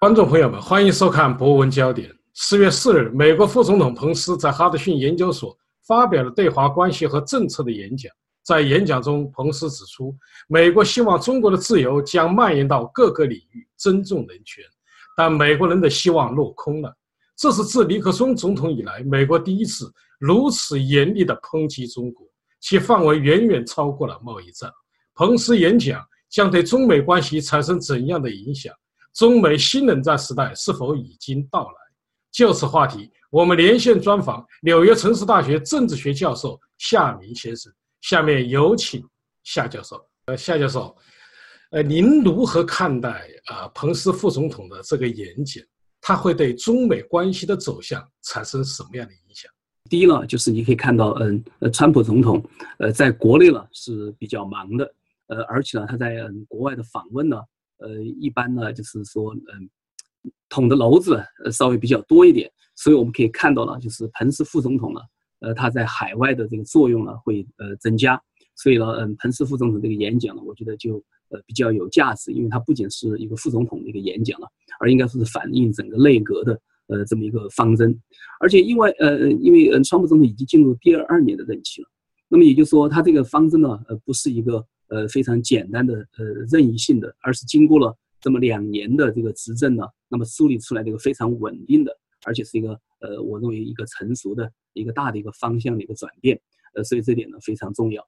观众朋友们，欢迎收看《博文焦点》。四月四日，美国副总统彭斯在哈德逊研究所发表了对华关系和政策的演讲。在演讲中，彭斯指出，美国希望中国的自由将蔓延到各个领域，尊重人权。但美国人的希望落空了。这是自尼克松总统以来，美国第一次如此严厉地抨击中国，其范围远远超过了贸易战。彭斯演讲将对中美关系产生怎样的影响？中美新冷战时代是否已经到来？就此话题，我们连线专访纽约城市大学政治学教授夏明先生。下面有请夏教授。呃，夏教授，呃，您如何看待啊彭斯副总统的这个演讲？他会对中美关系的走向产生什么样的影响？第一呢，就是你可以看到，嗯，呃，川普总统，呃，在国内呢是比较忙的，呃，而且呢，他在国外的访问呢。呃，一般呢，就是说，嗯，捅的篓子呃稍微比较多一点，所以我们可以看到呢，就是彭斯副总统呢，呃，他在海外的这个作用呢会呃增加，所以呢，嗯，彭斯副总统这个演讲呢，我觉得就呃比较有价值，因为它不仅是一个副总统的一个演讲了，而应该说是反映整个内阁的呃这么一个方针，而且因为呃因为嗯，川普总统已经进入第二年的任期了，那么也就是说，他这个方针呢，呃，不是一个。呃，非常简单的呃任意性的，而是经过了这么两年的这个执政呢，那么梳理出来这个非常稳定的，而且是一个呃，我认为一个成熟的一个大的一个方向的一个转变，呃，所以这点呢非常重要。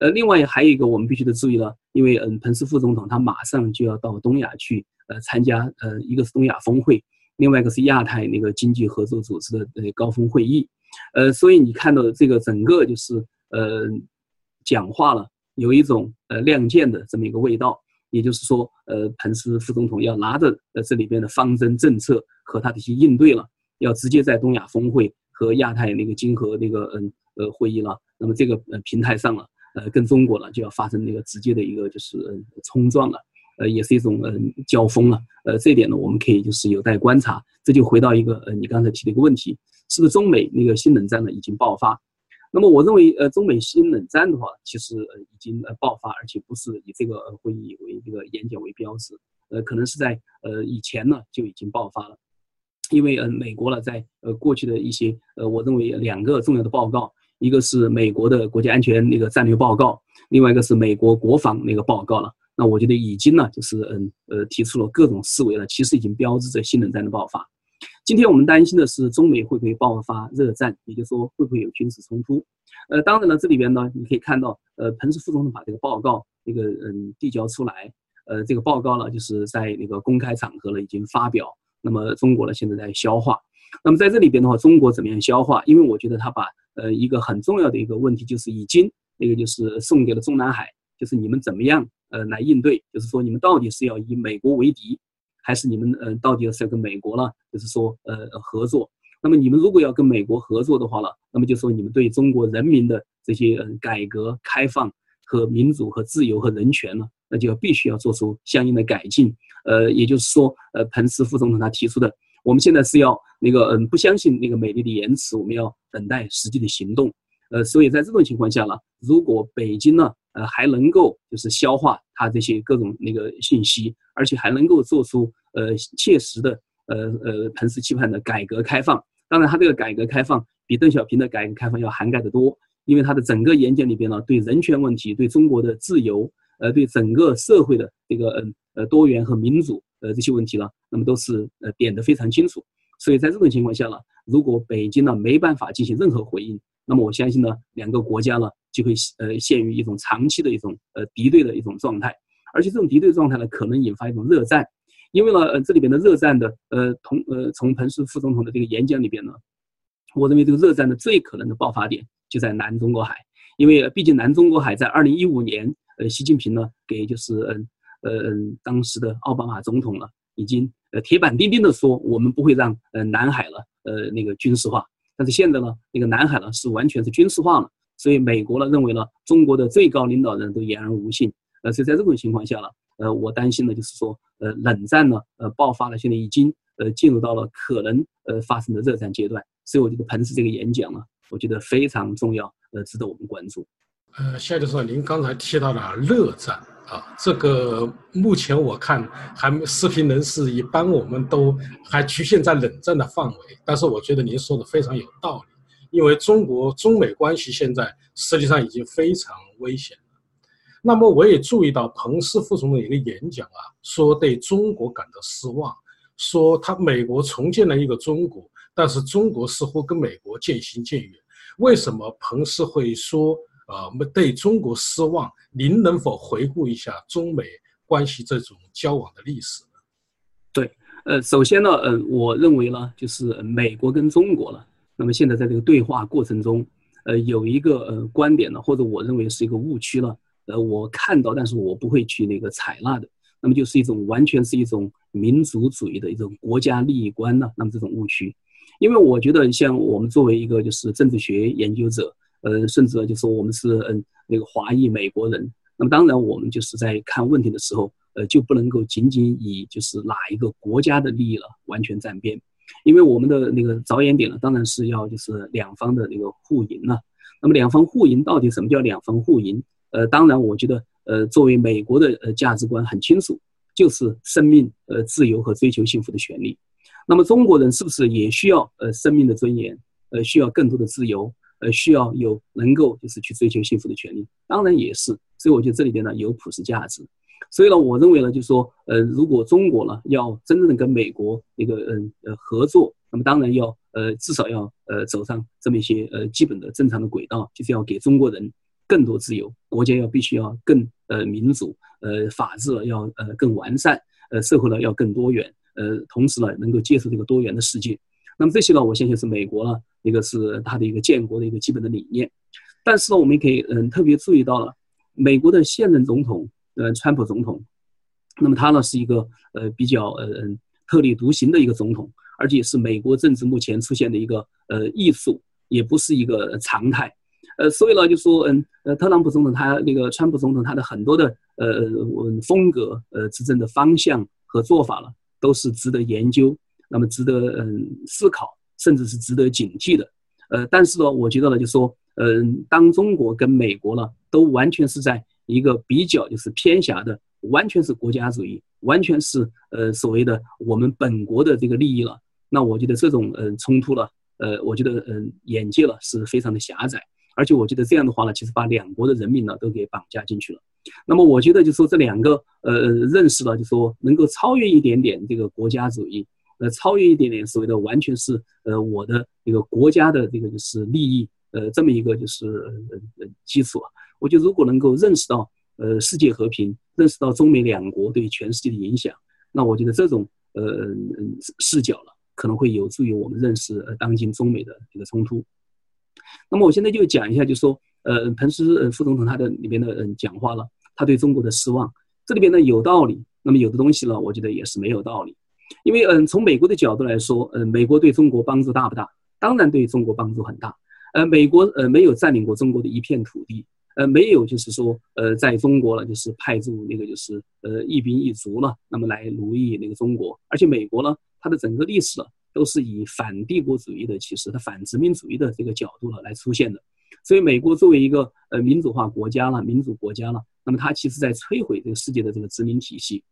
呃，另外还有一个我们必须得注意了，因为嗯，彭斯副总统他马上就要到东亚去呃参加呃一个是东亚峰会，另外一个是亚太那个经济合作组织的呃高峰会议，呃，所以你看到的这个整个就是呃讲话了。有一种呃亮剑的这么一个味道，也就是说，呃，彭斯副总统要拿着呃这里边的方针政策和他的一些应对了，要直接在东亚峰会和亚太那个经合那个嗯呃会议了，那么这个呃平台上了，呃跟中国呢就要发生那个直接的一个就是冲撞了，呃也是一种嗯交锋了，呃这一点呢我们可以就是有待观察，这就回到一个呃你刚才提的一个问题，是不是中美那个新冷战呢已经爆发？那么我认为，呃，中美新冷战的话，其实呃已经呃爆发，而且不是以这个会议为这个演讲为标志，呃，可能是在呃以前呢就已经爆发了，因为呃美国呢在呃过去的一些呃我认为两个重要的报告，一个是美国的国家安全那个战略报告，另外一个是美国国防那个报告了，那我觉得已经呢就是嗯呃提出了各种思维了，其实已经标志着新冷战的爆发。今天我们担心的是中美会不会爆发热战，也就是说会不会有军事冲突？呃，当然了，这里边呢，你可以看到，呃，彭斯副总统把这个报告那个嗯递交出来，呃，这个报告呢就是在那个公开场合呢已经发表，那么中国呢现在在消化。那么在这里边的话，中国怎么样消化？因为我觉得他把呃一个很重要的一个问题就是已经那个就是送给了中南海，就是你们怎么样呃来应对？就是说你们到底是要以美国为敌？还是你们呃，到底是要跟美国呢？就是说呃合作。那么你们如果要跟美国合作的话呢，那么就说你们对中国人民的这些呃改革开放和民主和自由和人权呢，那就要必须要做出相应的改进。呃，也就是说，呃，彭斯副总统他提出的，我们现在是要那个嗯不相信那个美丽的言辞，我们要等待实际的行动。呃，所以在这种情况下呢，如果北京呢，呃，还能够就是消化他这些各种那个信息，而且还能够做出呃切实的呃呃彭斯期盼的改革开放。当然，他这个改革开放比邓小平的改革开放要涵盖的多，因为他的整个演讲里边呢，对人权问题、对中国的自由，呃，对整个社会的这个嗯呃多元和民主呃这些问题呢，那么都是呃点得非常清楚。所以在这种情况下呢，如果北京呢没办法进行任何回应，那么我相信呢，两个国家呢就会呃陷于一种长期的一种呃敌对的一种状态，而且这种敌对状态呢可能引发一种热战，因为呢呃这里边的热战的呃同呃从彭斯副总统的这个演讲里边呢，我认为这个热战的最可能的爆发点就在南中国海，因为毕竟南中国海在二零一五年呃习近平呢给就是嗯呃当时的奥巴马总统了已经呃铁板钉钉的说我们不会让呃南海了呃那个军事化。但是现在呢，那个南海呢是完全是军事化了，所以美国呢认为呢，中国的最高领导人都言而无信，呃，所以在这种情况下呢，呃，我担心的就是说，呃，冷战呢，呃，爆发了，现在已经呃进入到了可能呃发生的热战阶段，所以我觉得彭斯这个演讲呢，我觉得非常重要，呃，值得我们关注。呃，夏教授，您刚才提到了热战，啊，这个目前我看还视频人士一般，我们都还局限在冷战的范围。但是我觉得您说的非常有道理，因为中国中美关系现在实际上已经非常危险了。那么我也注意到彭斯副总统一个演讲啊，说对中国感到失望，说他美国重建了一个中国，但是中国似乎跟美国渐行渐远。为什么彭斯会说？呃，对中国失望，您能否回顾一下中美关系这种交往的历史呢？对，呃，首先呢，呃，我认为呢，就是美国跟中国呢，那么现在在这个对话过程中，呃，有一个呃观点呢，或者我认为是一个误区了，呃，我看到，但是我不会去那个采纳的，那么就是一种完全是一种民族主义的一种国家利益观呢，那么这种误区，因为我觉得像我们作为一个就是政治学研究者。呃，甚至呢就说我们是嗯那个华裔美国人，那么当然我们就是在看问题的时候，呃就不能够仅仅以就是哪一个国家的利益了完全站边，因为我们的那个着眼点呢，当然是要就是两方的那个互赢了。那么两方互赢到底什么叫两方互赢？呃，当然我觉得呃作为美国的呃价值观很清楚，就是生命、呃自由和追求幸福的权利。那么中国人是不是也需要呃生命的尊严？呃需要更多的自由？呃，需要有能够就是去追求幸福的权利，当然也是，所以我觉得这里边呢有普世价值，所以呢，我认为呢，就是说，呃，如果中国呢要真正的跟美国一个嗯呃合作，那么当然要呃至少要呃走上这么一些呃基本的正常的轨道，就是要给中国人更多自由，国家要必须要更呃民主，呃法治要呃更完善，呃社会呢要更多元，呃同时呢能够接受这个多元的世界。那么这些呢，我相信是美国呢，一个是它的一个建国的一个基本的理念。但是呢，我们也可以嗯特别注意到了，美国的现任总统呃川普总统，那么他呢是一个呃比较呃特立独行的一个总统，而且是美国政治目前出现的一个呃艺术，也不是一个常态。呃，所以呢，就说嗯呃特朗普总统他那个川普总统他的很多的呃风格呃执政的方向和做法了，都是值得研究。那么值得嗯思考，甚至是值得警惕的，呃，但是呢，我觉得呢，就说，嗯，当中国跟美国呢，都完全是在一个比较就是偏狭的，完全是国家主义，完全是呃所谓的我们本国的这个利益了，那我觉得这种呃冲突了，呃，我觉得嗯眼界了是非常的狭窄，而且我觉得这样的话呢，其实把两国的人民呢都给绑架进去了。那么我觉得就说这两个呃认识了，就说能够超越一点点这个国家主义。呃，超越一点点所谓的完全是呃我的一个国家的这个就是利益，呃，这么一个就是呃基础。我觉得如果能够认识到呃世界和平，认识到中美两国对全世界的影响，那我觉得这种呃视角了可能会有助于我们认识呃当今中美的这个冲突。那么我现在就讲一下，就说呃彭斯呃副总统他的里边的嗯讲话了，他对中国的失望，这里边呢有道理，那么有的东西呢，我觉得也是没有道理。因为嗯，从美国的角度来说，嗯，美国对中国帮助大不大？当然对中国帮助很大。呃，美国呃没有占领过中国的一片土地，呃，没有就是说呃在中国了就是派驻那个就是呃一兵一卒了，那么来奴役那个中国。而且美国呢，它的整个历史都是以反帝国主义的，其实它反殖民主义的这个角度了来出现的。所以美国作为一个呃民主化国家了，民主国家了，那么它其实在摧毁这个世界的这个殖民体系。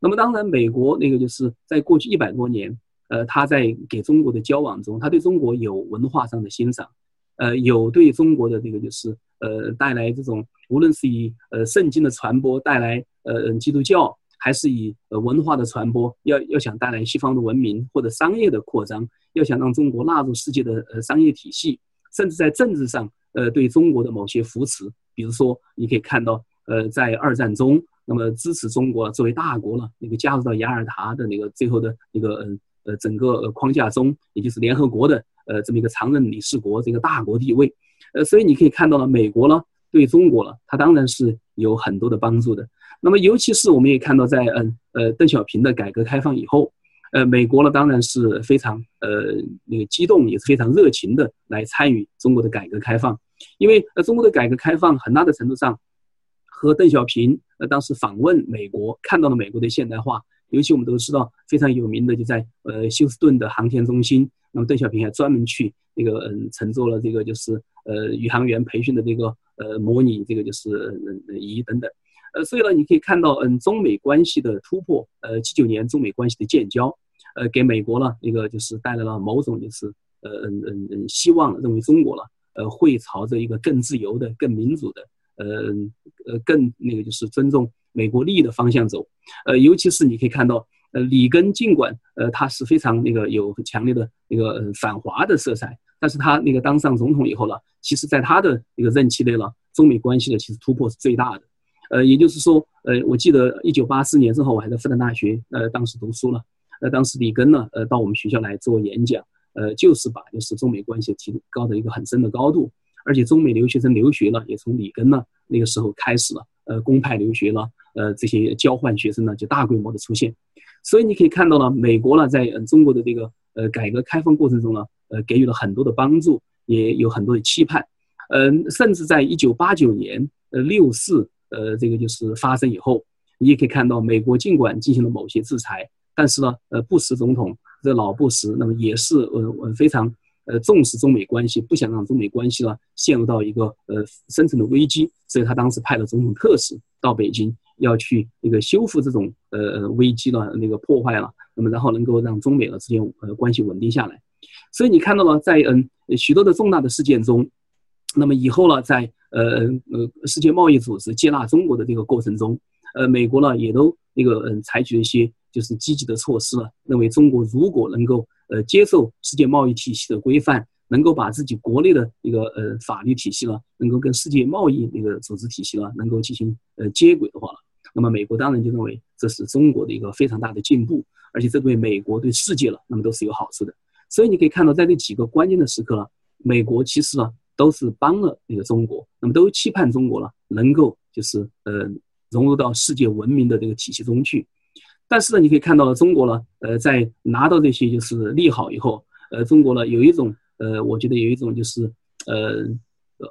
那么当然，美国那个就是在过去一百多年，呃，他在给中国的交往中，他对中国有文化上的欣赏，呃，有对中国的这个就是呃带来这种，无论是以呃圣经的传播带来呃基督教，还是以呃文化的传播，要要想带来西方的文明或者商业的扩张，要想让中国纳入世界的呃商业体系，甚至在政治上呃对中国的某些扶持，比如说你可以看到呃在二战中。那么支持中国作为大国了，那个加入到雅尔塔的那个最后的那个呃呃整个框架中，也就是联合国的呃这么一个常任理事国这个大国地位，呃所以你可以看到了美国呢对中国了，它当然是有很多的帮助的。那么尤其是我们也看到在嗯呃邓小平的改革开放以后，呃美国呢当然是非常呃那个激动也是非常热情的来参与中国的改革开放，因为呃中国的改革开放很大的程度上。和邓小平呃当时访问美国，看到了美国的现代化，尤其我们都知道非常有名的就在呃休斯顿的航天中心，那么邓小平还专门去那个嗯乘坐了这个就是呃宇航员培训的这个呃模拟这个就是仪等等，呃，所以呢，你可以看到，嗯，中美关系的突破，呃，七九年中美关系的建交，呃，给美国呢那个就是带来了某种就是呃嗯嗯嗯希望，认为中国了，呃，会朝着一个更自由的、更民主的，呃呃更那个就是尊重美国利益的方向走，呃，尤其是你可以看到，呃，里根尽管呃他是非常那个有很强烈的那个反华的色彩，但是他那个当上总统以后呢，其实在他的一个任期内呢，中美关系的其实突破是最大的。呃，也就是说，呃，我记得一九八四年正好我还在复旦大学，呃，当时读书了，呃，当时里根呢，呃，到我们学校来做演讲，呃，就是把就是中美关系提高的一个很深的高度，而且中美留学生留学呢，也从里根呢那个时候开始了，呃，公派留学了，呃，这些交换学生呢就大规模的出现，所以你可以看到呢，美国呢在中国的这个呃改革开放过程中呢，呃，给予了很多的帮助，也有很多的期盼，嗯，甚至在一九八九年，呃，六四。呃，这个就是发生以后，你也可以看到，美国尽管进行了某些制裁，但是呢，呃，布什总统这老布什，那么也是呃非常呃重视中美关系，不想让中美关系呢陷入到一个呃深层的危机，所以他当时派了总统特使到北京，要去那个修复这种呃危机了，那个破坏了，那么然后能够让中美呢之间呃关系稳定下来。所以你看到了，在嗯许多的重大的事件中，那么以后呢，在呃呃，世界贸易组织接纳中国的这个过程中，呃，美国呢也都那个嗯采取一些就是积极的措施了，认为中国如果能够呃接受世界贸易体系的规范，能够把自己国内的一个呃法律体系呢，能够跟世界贸易那个组织体系呢能够进行呃接轨的话，那么美国当然就认为这是中国的一个非常大的进步，而且这对美国对世界了，那么都是有好处的。所以你可以看到，在这几个关键的时刻呢，美国其实呢。都是帮了那个中国，那么都期盼中国了能够就是呃融入到世界文明的这个体系中去。但是呢，你可以看到了中国呢，呃，在拿到这些就是利好以后，呃，中国呢有一种呃，我觉得有一种就是呃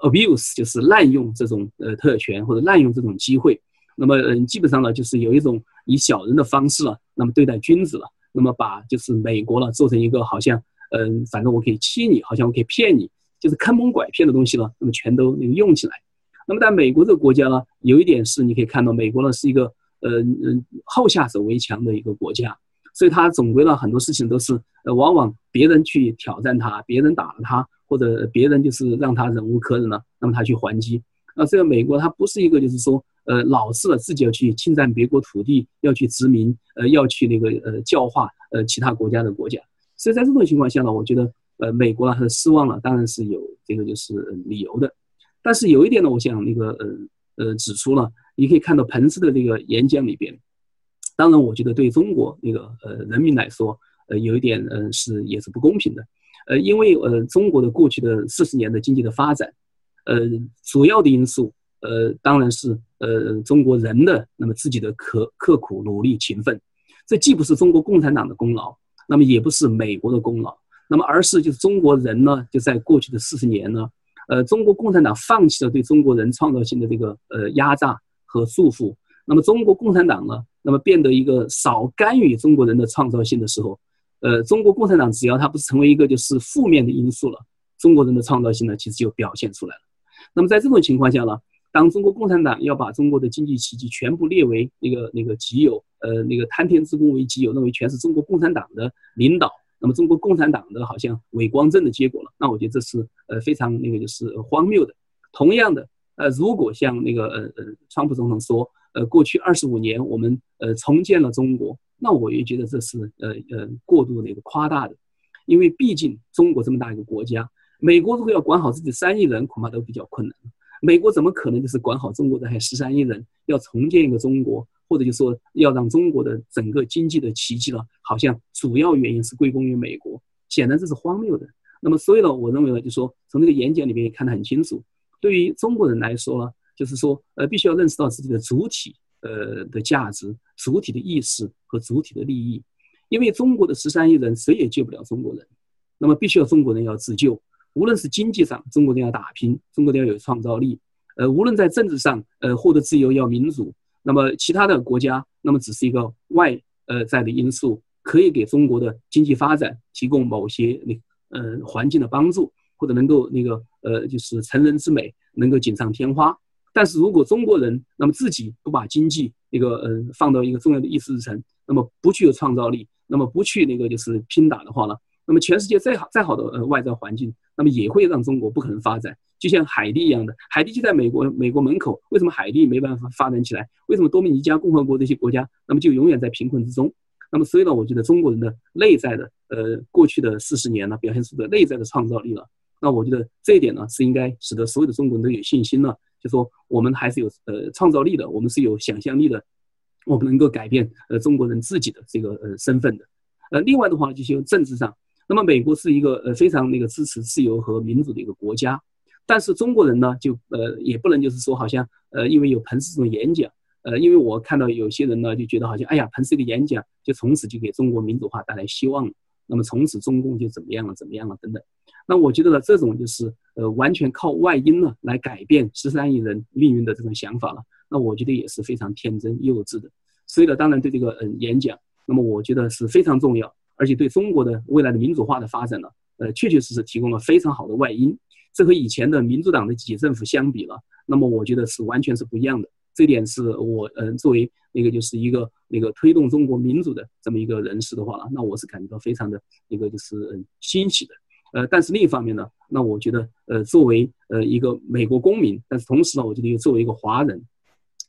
abuse，就是滥用这种呃特权或者滥用这种机会。那么嗯，基本上呢就是有一种以小人的方式了，那么对待君子了，那么把就是美国呢做成一个好像嗯，反正我可以欺你，好像我可以骗你。就是坑蒙拐骗的东西呢，那么全都那个用起来。那么在美国这个国家呢，有一点是你可以看到，美国呢是一个嗯嗯后下手为强的一个国家，所以它总归呢很多事情都是呃往往别人去挑战他，别人打了他，或者别人就是让他忍无可忍了，那么他去还击。那这个美国它不是一个就是说呃老是自己要去侵占别国土地，要去殖民，呃要去那个呃教化呃其他国家的国家。所以在这种情况下呢，我觉得。呃，美国呢，他失望了，当然是有这个就是理由的。但是有一点呢，我想那个呃呃指出了，你可以看到彭斯的这个演讲里边，当然我觉得对中国那个呃人民来说，呃有一点呃是也是不公平的，呃因为呃中国的过去的四十年的经济的发展，呃主要的因素呃当然是呃中国人的那么自己的刻刻苦努力勤奋，这既不是中国共产党的功劳，那么也不是美国的功劳。那么，而是就是中国人呢，就在过去的四十年呢，呃，中国共产党放弃了对中国人创造性的这个呃压榨和束缚。那么，中国共产党呢，那么变得一个少干预中国人的创造性的时候，呃，中国共产党只要它不是成为一个就是负面的因素了，中国人的创造性呢，其实就表现出来了。那么，在这种情况下呢，当中国共产党要把中国的经济奇迹全部列为那个那个己有，呃，那个贪天之功为己有，认为全是中国共产党的领导。那么中国共产党的好像伪光正的结果了，那我觉得这是呃非常那个就是荒谬的。同样的，呃，如果像那个呃呃，川普总统说，呃，过去二十五年我们呃重建了中国，那我也觉得这是呃呃过度那个夸大的，因为毕竟中国这么大一个国家，美国如果要管好自己三亿人，恐怕都比较困难。美国怎么可能就是管好中国的还十三亿人，要重建一个中国？或者就说要让中国的整个经济的奇迹呢，好像主要原因是归功于美国，显然这是荒谬的。那么所以呢，我认为呢，就说从这个演讲里面也看得很清楚，对于中国人来说呢，就是说呃，必须要认识到自己的主体呃的价值、主体的意识和主体的利益。因为中国的十三亿人谁也救不了中国人，那么必须要中国人要自救。无论是经济上，中国人要打拼，中国人要有创造力；呃，无论在政治上，呃，获得自由要民主。那么其他的国家，那么只是一个外呃在的因素，可以给中国的经济发展提供某些那呃环境的帮助，或者能够那个呃就是成人之美能够锦上添花。但是如果中国人那么自己不把经济那个呃放到一个重要的议事日程，那么不具有创造力，那么不去那个就是拼打的话呢，那么全世界再好再好的呃外在环境，那么也会让中国不可能发展。就像海地一样的，海地就在美国美国门口，为什么海地没办法发展起来？为什么多米尼加共和国这些国家，那么就永远在贫困之中？那么所以呢，我觉得中国人的内在的呃过去的四十年呢，表现出的内在的创造力了。那我觉得这一点呢，是应该使得所有的中国人都有信心了，就说我们还是有呃创造力的，我们是有想象力的，我们能够改变呃中国人自己的这个呃身份的。呃，另外的话就是政治上，那么美国是一个呃非常那个支持自由和民主的一个国家。但是中国人呢，就呃也不能就是说好像呃因为有彭斯这种演讲，呃因为我看到有些人呢就觉得好像哎呀彭斯这个演讲就从此就给中国民主化带来希望了，那么从此中共就怎么样了怎么样了等等，那我觉得呢这种就是呃完全靠外因呢来改变十三亿人命运的这种想法了，那我觉得也是非常天真幼稚的。所以呢，当然对这个嗯演讲，那么我觉得是非常重要，而且对中国的未来的民主化的发展呢，呃确确实实提供了非常好的外因。这和以前的民主党的几届政府相比了，那么我觉得是完全是不一样的。这点是我嗯作为那个就是一个那个推动中国民主的这么一个人士的话了，那我是感觉到非常的一个就是欣喜的。呃，但是另一方面呢，那我觉得呃作为呃一个美国公民，但是同时呢，我觉得又作为一个华人，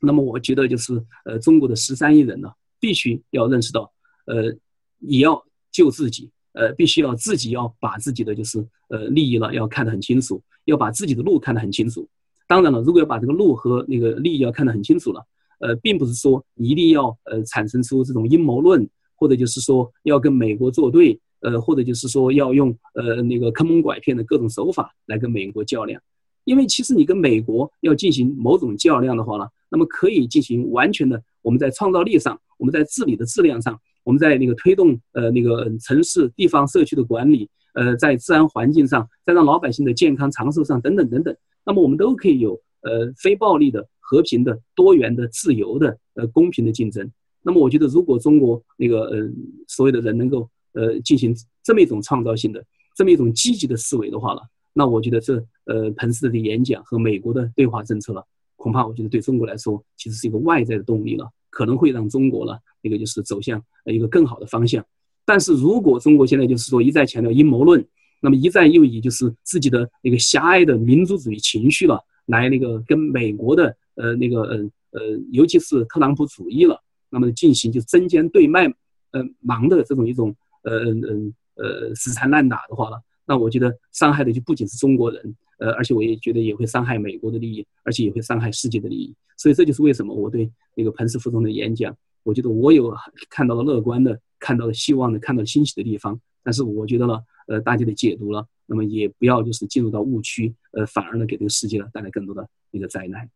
那么我觉得就是呃中国的十三亿人呢，必须要认识到，呃也要救自己。呃，必须要自己要把自己的就是呃利益了要看得很清楚，要把自己的路看得很清楚。当然了，如果要把这个路和那个利益要看得很清楚了，呃，并不是说一定要呃产生出这种阴谋论，或者就是说要跟美国作对，呃，或者就是说要用呃那个坑蒙拐骗的各种手法来跟美国较量。因为其实你跟美国要进行某种较量的话呢，那么可以进行完全的我们在创造力上，我们在治理的质量上。我们在那个推动呃那个城市地方社区的管理，呃，在自然环境上，在让老百姓的健康长寿上等等等等，那么我们都可以有呃非暴力的、和平的、多元的、自由的、呃公平的竞争。那么我觉得，如果中国那个呃所有的人能够呃进行这么一种创造性的、这么一种积极的思维的话了，那我觉得这呃彭斯的演讲和美国的对华政策了，恐怕我觉得对中国来说其实是一个外在的动力了。可能会让中国呢，那个就是走向一个更好的方向。但是如果中国现在就是说一再强调阴谋论，那么一再又以就是自己的那个狭隘的民族主义情绪了，来那个跟美国的呃那个呃呃，尤其是特朗普主义了，那么进行就针尖对麦呃芒的这种一种呃嗯呃死缠烂打的话呢，那我觉得伤害的就不仅是中国人。呃，而且我也觉得也会伤害美国的利益，而且也会伤害世界的利益。所以这就是为什么我对那个彭斯副总的演讲，我觉得我有看到了乐观的、看到了希望的、看到了欣喜的地方。但是我觉得呢，呃，大家的解读了，那么也不要就是进入到误区，呃，反而呢给这个世界呢带来更多的一个灾难。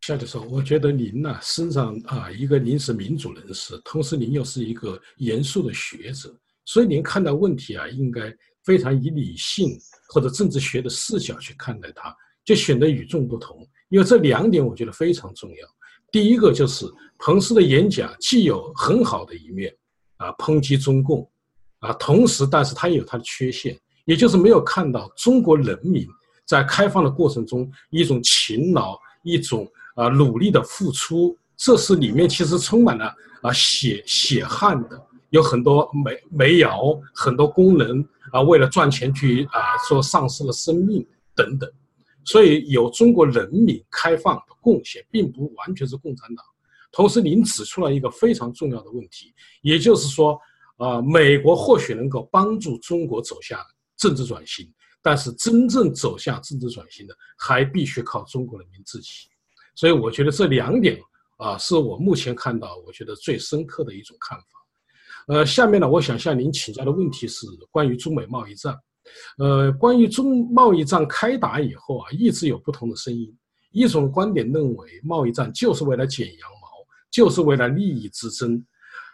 夏教授，我觉得您呢身上啊，一个您是民主人士，同时您又是一个严肃的学者，所以您看待问题啊，应该非常以理性。或者政治学的视角去看待它，就显得与众不同。因为这两点我觉得非常重要。第一个就是彭斯的演讲既有很好的一面，啊，抨击中共，啊，同时，但是他也有他的缺陷，也就是没有看到中国人民在开放的过程中一种勤劳、一种啊努力的付出，这是里面其实充满了啊血血汗的，有很多煤煤窑，很多工人。啊，为了赚钱去啊，说丧失了生命等等，所以有中国人民开放的贡献，并不完全是共产党。同时，您指出了一个非常重要的问题，也就是说，啊，美国或许能够帮助中国走向政治转型，但是真正走向政治转型的，还必须靠中国人民自己。所以，我觉得这两点啊，是我目前看到我觉得最深刻的一种看法。呃，下面呢，我想向您请教的问题是关于中美贸易战。呃，关于中贸易战开打以后啊，一直有不同的声音。一种观点认为，贸易战就是为了剪羊毛，就是为了利益之争。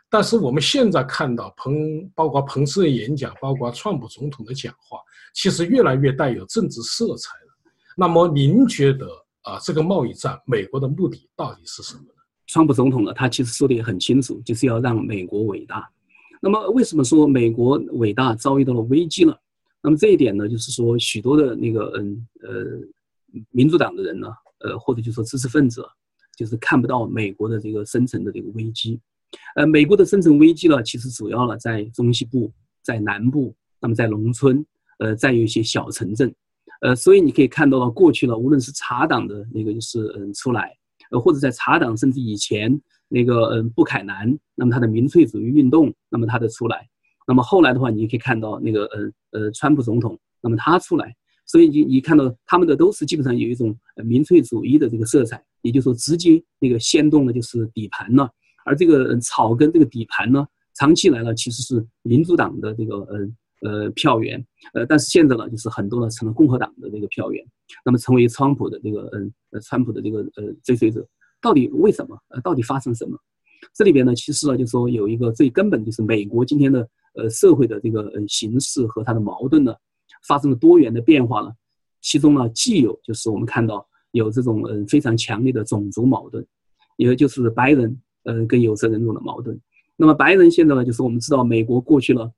但是我们现在看到彭，包括彭斯的演讲，包括川普总统的讲话，其实越来越带有政治色彩了。那么您觉得啊，这个贸易战，美国的目的到底是什么呢？川普总统呢，他其实说的也很清楚，就是要让美国伟大。那么为什么说美国伟大遭遇到了危机了？那么这一点呢，就是说许多的那个嗯呃民主党的人呢，呃，或者就说知识分子，就是看不到美国的这个深层的这个危机。呃，美国的深层危机呢，其实主要呢在中西部，在南部，那么在农村，呃，再有一些小城镇，呃，所以你可以看到了过去呢，无论是茶党的那个就是嗯出来，呃，或者在茶党甚至以前那个嗯布凯南，那么他的民粹主义运动，那么他的出来，那么后来的话，你可以看到那个呃呃川普总统，那么他出来，所以你你看到他们的都是基本上有一种民粹主义的这个色彩，也就是说直接那个掀动的就是底盘了。而这个草根这个底盘呢，长期来呢其实是民主党的这个呃呃票源，呃，但是现在呢就是很多呢成了共和党的这个票源，那么成为川普的这个嗯呃川普的这个呃追随者，到底为什么？呃，到底发生什么？这里边呢其实呢就是说有一个最根本就是美国今天的呃社会的这个呃形势和它的矛盾呢发生了多元的变化了，其中呢既有就是我们看到有这种嗯非常强烈的种族矛盾，也就是白人。呃，跟有色人种的矛盾。那么白人现在呢，就是我们知道，美国过去了，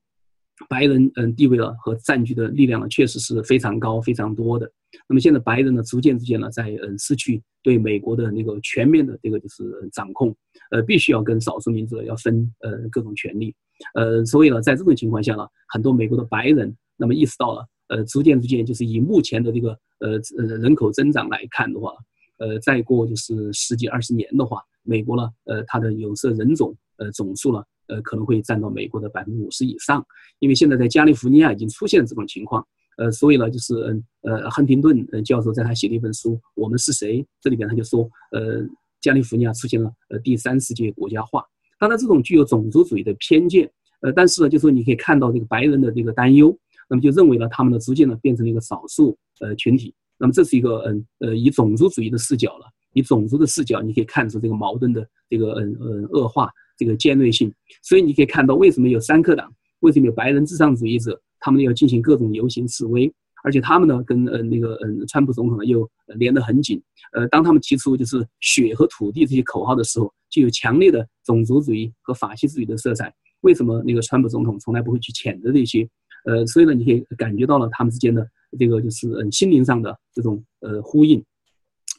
白人嗯地位了和占据的力量呢，确实是非常高、非常多的。那么现在白人呢，逐渐逐渐呢，在嗯失去对美国的那个全面的这个就是掌控，呃，必须要跟少数民族要分呃各种权利。呃，所以呢，在这种情况下呢，很多美国的白人那么意识到了，呃，逐渐逐渐就是以目前的这个呃呃人口增长来看的话，呃，再过就是十几二十年的话。美国呢，呃，它的有色人种，呃，总数呢，呃，可能会占到美国的百分之五十以上，因为现在在加利福尼亚已经出现了这种情况，呃，所以呢，就是，嗯，呃，亨廷顿呃教授在他写的一本书《我们是谁》这里边他就说，呃，加利福尼亚出现了呃第三世界国家化，当然这种具有种族主义的偏见，呃，但是呢，就说你可以看到这个白人的这个担忧，那么就认为呢，他们呢逐渐呢变成了一个少数呃群体，那么这是一个嗯呃以种族主义的视角了。以种族的视角，你可以看出这个矛盾的这个嗯嗯恶化，这个尖锐性。所以你可以看到，为什么有三克党，为什么有白人至上主义者，他们要进行各种游行示威，而且他们呢跟呃那个嗯川普总统呢又连得很紧。呃，当他们提出就是血和土地这些口号的时候，就有强烈的种族主义和法西斯主义的色彩。为什么那个川普总统从来不会去谴责这些？呃，所以呢，你可以感觉到了他们之间的这个就是嗯心灵上的这种呃呼应。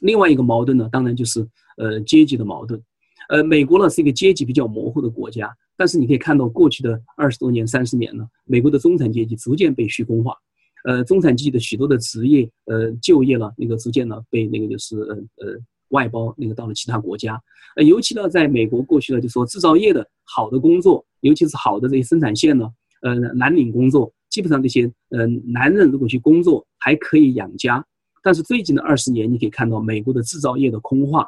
另外一个矛盾呢，当然就是呃阶级的矛盾。呃，美国呢是一个阶级比较模糊的国家，但是你可以看到过去的二十多年、三十年呢，美国的中产阶级逐渐被虚工化。呃，中产阶级的许多的职业呃就业呢，那个逐渐呢被那个就是呃呃外包那个到了其他国家。呃，尤其呢在美国过去呢就说制造业的好的工作，尤其是好的这些生产线呢，呃蓝领工作，基本上这些呃男人如果去工作还可以养家。但是最近的二十年，你可以看到美国的制造业的空化，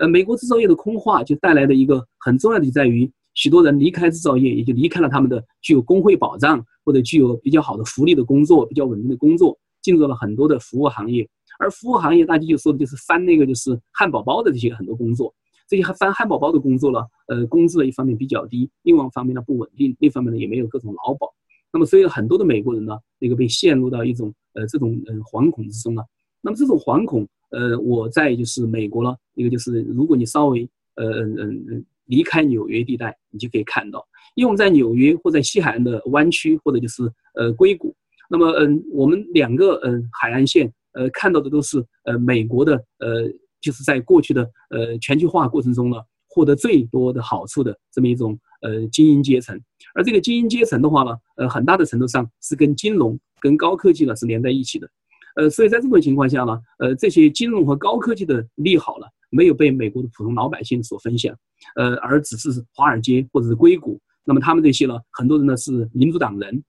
呃，美国制造业的空化就带来的一个很重要的就在于，许多人离开制造业，也就离开了他们的具有工会保障或者具有比较好的福利的工作，比较稳定的工作，进入了很多的服务行业。而服务行业，大家就说的就是翻那个就是汉堡包的这些很多工作，这些翻汉堡包的工作呢，呃，工资的一方面比较低，另外一方面呢不稳定，另一方面呢也没有各种劳保。那么所以很多的美国人呢，那个被陷入到一种呃这种呃惶恐之中了。那么这种惶恐，呃，我在就是美国了，一个就是如果你稍微呃嗯嗯离开纽约地带，你就可以看到，因为我们在纽约或在西海岸的湾区或者就是呃硅谷，那么嗯我们两个嗯海岸线呃看到的都是呃美国的呃就是在过去的呃全球化过程中呢获得最多的好处的这么一种呃精英阶层，而这个精英阶层的话呢，呃很大的程度上是跟金融跟高科技呢是连在一起的。呃，所以在这种情况下呢，呃，这些金融和高科技的利好了，没有被美国的普通老百姓所分享，呃，而只是华尔街或者是硅谷。那么他们这些呢，很多人呢是民主党人，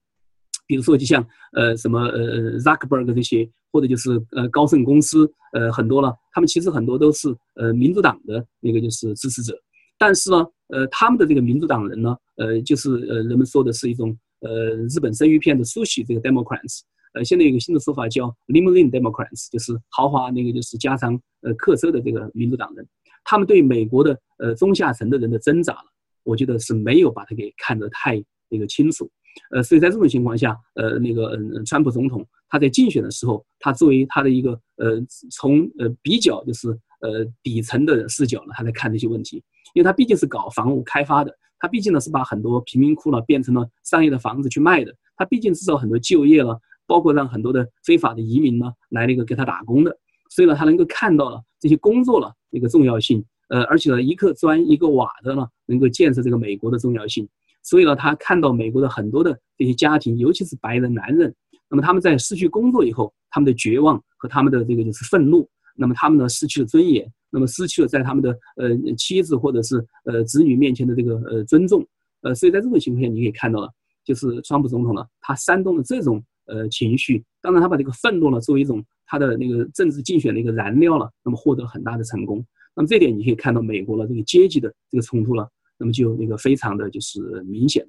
比如说就像呃什么呃 Zuckerberg 这些，或者就是呃高盛公司，呃很多了，他们其实很多都是呃民主党的那个就是支持者。但是呢，呃他们的这个民主党人呢，呃就是呃人们说的是一种呃日本生鱼片的 sushi 这个 Democrats。呃，现在有个新的说法叫 limousine Democrats，就是豪华那个就是加长呃客车的这个民主党人，他们对美国的呃中下层的人的挣扎了，我觉得是没有把它给看得太那个清楚，呃，所以在这种情况下，呃，那个嗯，川普总统他在竞选的时候，他作为他的一个呃从呃比较就是呃底层的视角呢，他在看这些问题，因为他毕竟是搞房屋开发的，他毕竟呢是把很多贫民窟呢变成了商业的房子去卖的，他毕竟制造很多就业了。包括让很多的非法的移民呢来那个给他打工的，所以呢，他能够看到了这些工作了那个重要性，呃，而且呢，一个砖一个瓦的呢，能够建设这个美国的重要性。所以呢，他看到美国的很多的这些家庭，尤其是白人男人，那么他们在失去工作以后，他们的绝望和他们的这个就是愤怒，那么他们呢失去了尊严，那么失去了在他们的呃妻子或者是呃子女面前的这个呃尊重，呃，所以在这种情况下，你可以看到了，就是川普总统呢，他煽动了这种呃情绪，当然他把这个愤怒呢作为一种。他的那个政治竞选的一个燃料了，那么获得很大的成功。那么这点你可以看到美国的这个阶级的这个冲突了，那么就那个非常的就是明显。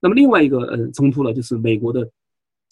那么另外一个呃冲突了，就是美国的，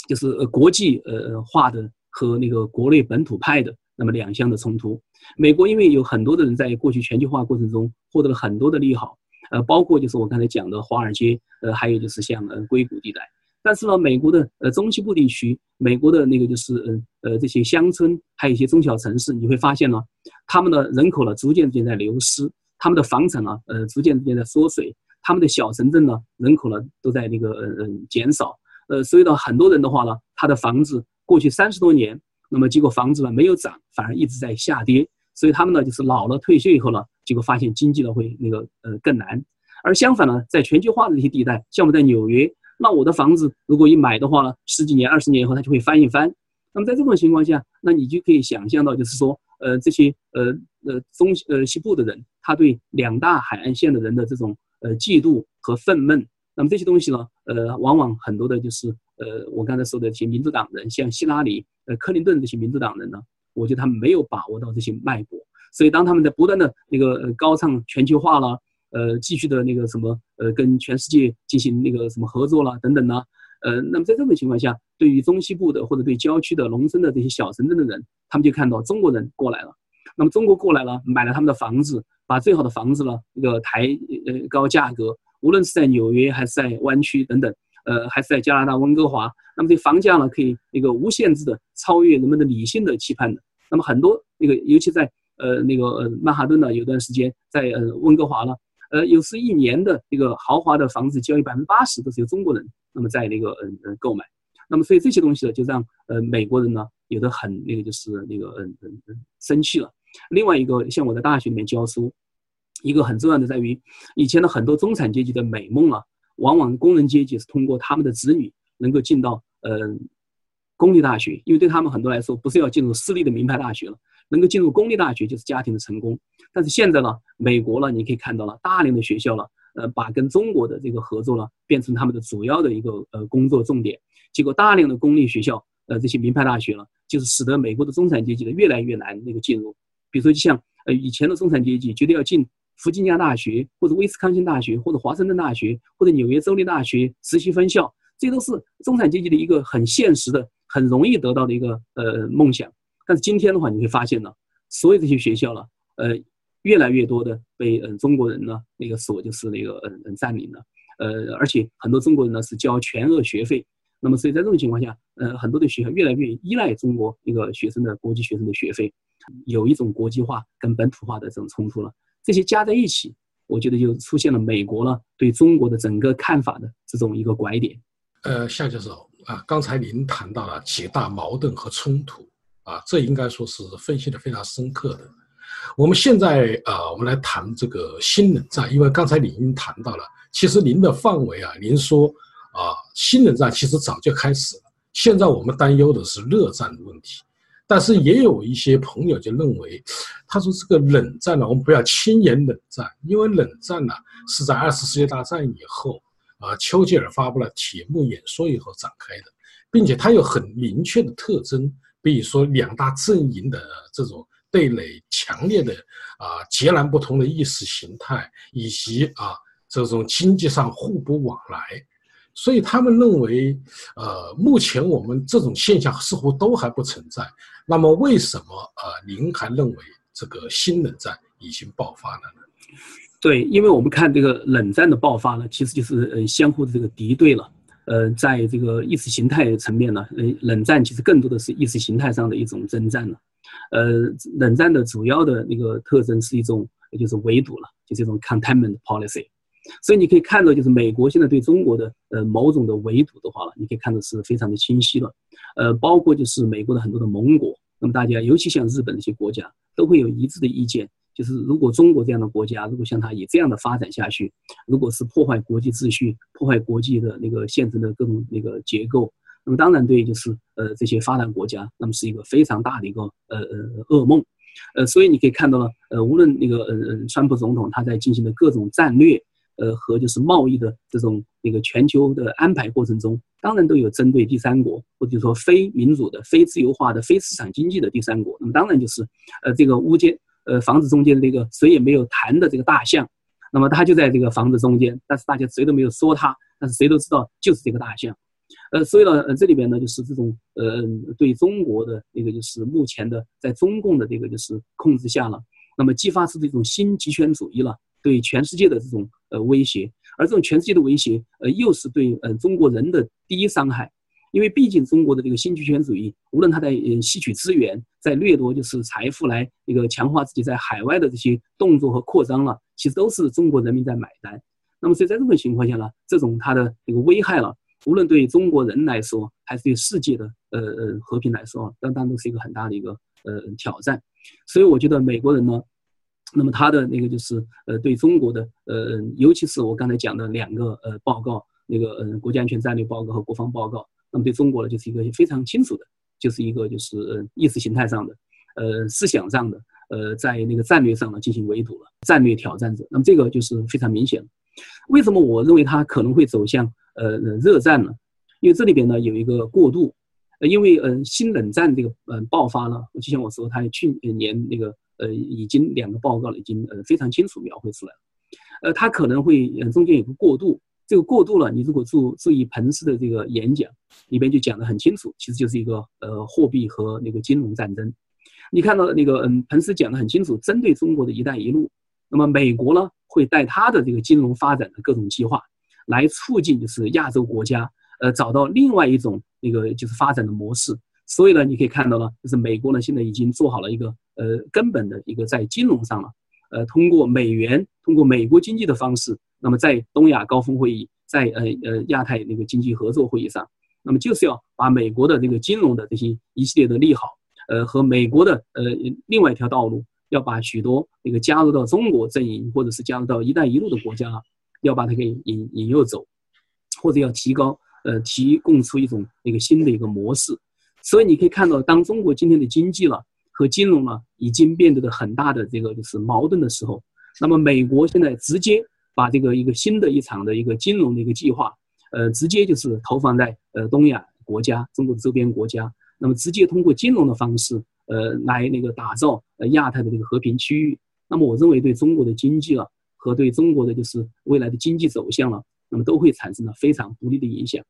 就是呃国际呃化的和那个国内本土派的那么两相的冲突。美国因为有很多的人在过去全球化过程中获得了很多的利好，呃，包括就是我刚才讲的华尔街，呃，还有就是像呃硅谷地带。但是呢，美国的呃中西部地区，美国的那个就是嗯呃这些乡村，还有一些中小城市，你会发现呢，他们的人口呢逐渐逐渐在流失，他们的房产呢呃逐渐逐渐在缩水，他们的小城镇呢人口呢都在那个嗯嗯减少，呃所以呢很多人的话呢，他的房子过去三十多年，那么结果房子呢没有涨，反而一直在下跌，所以他们呢就是老了退休以后呢，结果发现经济呢会那个呃更难，而相反呢，在全球化的这些地带，像我们在纽约。那我的房子如果一买的话呢，十几年、二十年以后它就会翻一番。那么在这种情况下，那你就可以想象到，就是说，呃，这些呃呃中呃西部的人，他对两大海岸线的人的这种呃嫉妒和愤懑。那么这些东西呢，呃，往往很多的就是呃我刚才说的一些民主党人，像希拉里、呃克林顿这些民主党人呢，我觉得他们没有把握到这些脉搏。所以当他们在不断的那个高唱全球化了。呃，继续的那个什么，呃，跟全世界进行那个什么合作啦，等等呢，呃，那么在这种情况下，对于中西部的或者对郊区的农村的这些小城镇的人，他们就看到中国人过来了，那么中国过来了，买了他们的房子，把最好的房子呢，那个抬呃高价格，无论是在纽约还是在湾区等等，呃，还是在加拿大温哥华，那么这房价呢，可以那个无限制的超越人们的理性的期盼的，那么很多那个尤其在呃那个呃曼哈顿呢，有段时间在呃温哥华呢。呃，有时一年的这个豪华的房子交易百分之八十都是由中国人那么在那个嗯嗯购买，那么所以这些东西呢，就让呃美国人呢有的很那个就是那个嗯嗯嗯生气了。另外一个，像我在大学里面教书，一个很重要的在于，以前的很多中产阶级的美梦啊，往往工人阶级是通过他们的子女能够进到呃公立大学，因为对他们很多来说，不是要进入私立的名牌大学了。能够进入公立大学就是家庭的成功，但是现在呢，美国呢，你可以看到了大量的学校了，呃，把跟中国的这个合作呢，变成他们的主要的一个呃工作重点。结果大量的公立学校，呃，这些名牌大学呢，就是使得美国的中产阶级呢越来越难那个进入。比如说，就像呃以前的中产阶级觉得要进弗吉尼亚大学或者威斯康星大学或者华盛顿大学或者纽约州立大学实习分校，这都是中产阶级的一个很现实的、很容易得到的一个呃梦想。但是今天的话，你会发现呢，所有这些学校了，呃，越来越多的被嗯中国人呢那个所就是那个嗯嗯占领了，呃，而且很多中国人呢是交全额学费，那么所以在这种情况下，呃，很多的学校越来越依赖中国一个学生的国际学生的学费，有一种国际化跟本土化的这种冲突了。这些加在一起，我觉得就出现了美国呢对中国的整个看法的这种一个拐点。呃，夏教授啊，刚才您谈到了几大矛盾和冲突。啊，这应该说是分析的非常深刻的。我们现在啊，我们来谈这个新冷战，因为刚才您已经谈到了，其实您的范围啊，您说啊，新冷战其实早就开始了。现在我们担忧的是热战的问题，但是也有一些朋友就认为，他说这个冷战呢，我们不要轻言冷战，因为冷战呢是在二次世界大战以后啊，丘吉尔发布了铁幕演说以后展开的，并且它有很明确的特征。比如说，两大阵营的这种对垒强烈的啊，截然不同的意识形态，以及啊这种经济上互不往来，所以他们认为，呃，目前我们这种现象似乎都还不存在。那么，为什么呃，您还认为这个新冷战已经爆发了呢？对，因为我们看这个冷战的爆发呢，其实就是呃相互的这个敌对了。呃，在这个意识形态层面呢，呃，冷战其实更多的是意识形态上的一种征战了。呃，冷战的主要的那个特征是一种，就是围堵了，就是一种 containment policy。所以你可以看到，就是美国现在对中国的呃某种的围堵的话了，你可以看到是非常的清晰了。呃，包括就是美国的很多的盟国，那么大家尤其像日本这些国家都会有一致的意见，就是如果中国这样的国家如果像它以这样的发展下去，如果是破坏国际秩序、破坏国际的那个现成的各种那个结构，那么当然对就是呃这些发达国家，那么是一个非常大的一个呃呃噩梦。呃，所以你可以看到了，呃，无论那个呃呃，川普总统他在进行的各种战略，呃和就是贸易的这种那个全球的安排过程中，当然都有针对第三国或者说非民主的、非自由化的、非市场经济的第三国。那么当然就是，呃，这个乌间呃房子中间的这个谁也没有谈的这个大象，那么他就在这个房子中间，但是大家谁都没有说他，但是谁都知道就是这个大象。呃，所以呢，呃，这里边呢，就是这种呃，对中国的那个，就是目前的在中共的这个就是控制下了，那么激发出这种新极权主义了，对全世界的这种呃威胁，而这种全世界的威胁，呃，又是对呃中国人的第一伤害，因为毕竟中国的这个新极权主义，无论他在吸取资源，在掠夺就是财富来那个强化自己在海外的这些动作和扩张了，其实都是中国人民在买单。那么所以在这种情况下呢，这种它的这个危害了。无论对中国人来说，还是对世界的呃呃和平来说，当然都是一个很大的一个呃挑战。所以我觉得美国人呢，那么他的那个就是呃对中国的呃，尤其是我刚才讲的两个呃报告，那个呃国家安全战略报告和国防报告，那么对中国呢就是一个非常清楚的，就是一个就是意识形态上的，呃思想上的，呃在那个战略上呢进行围堵了，战略挑战者。那么这个就是非常明显。为什么我认为他可能会走向？呃，热战呢，因为这里边呢有一个过渡，呃，因为呃新冷战这个呃爆发呢，就像我说，他去年那个呃已经两个报告了，已经呃非常清楚描绘出来了，呃，他可能会呃中间有个过渡，这个过渡了，你如果注注意彭斯的这个演讲里边就讲得很清楚，其实就是一个呃货币和那个金融战争，你看到那个嗯彭斯讲得很清楚，针对中国的一带一路，那么美国呢会带他的这个金融发展的各种计划。来促进就是亚洲国家，呃，找到另外一种那个就是发展的模式。所以呢，你可以看到呢，就是美国呢现在已经做好了一个呃根本的一个在金融上了，呃，通过美元，通过美国经济的方式，那么在东亚高峰会议，在呃呃亚太那个经济合作会议上，那么就是要把美国的这个金融的这些一系列的利好，呃和美国的呃另外一条道路，要把许多那个加入到中国阵营或者是加入到一带一路的国家。要把它给引引诱走，或者要提高，呃，提供出一种那个新的一个模式。所以你可以看到，当中国今天的经济了和金融了已经变得的很大的这个就是矛盾的时候，那么美国现在直接把这个一个新的一场的一个金融的一个计划，呃，直接就是投放在呃东亚国家、中国的周边国家，那么直接通过金融的方式，呃，来那个打造呃亚太的这个和平区域。那么我认为对中国的经济了。和对中国的就是未来的经济走向了，那么都会产生了非常不利的影响。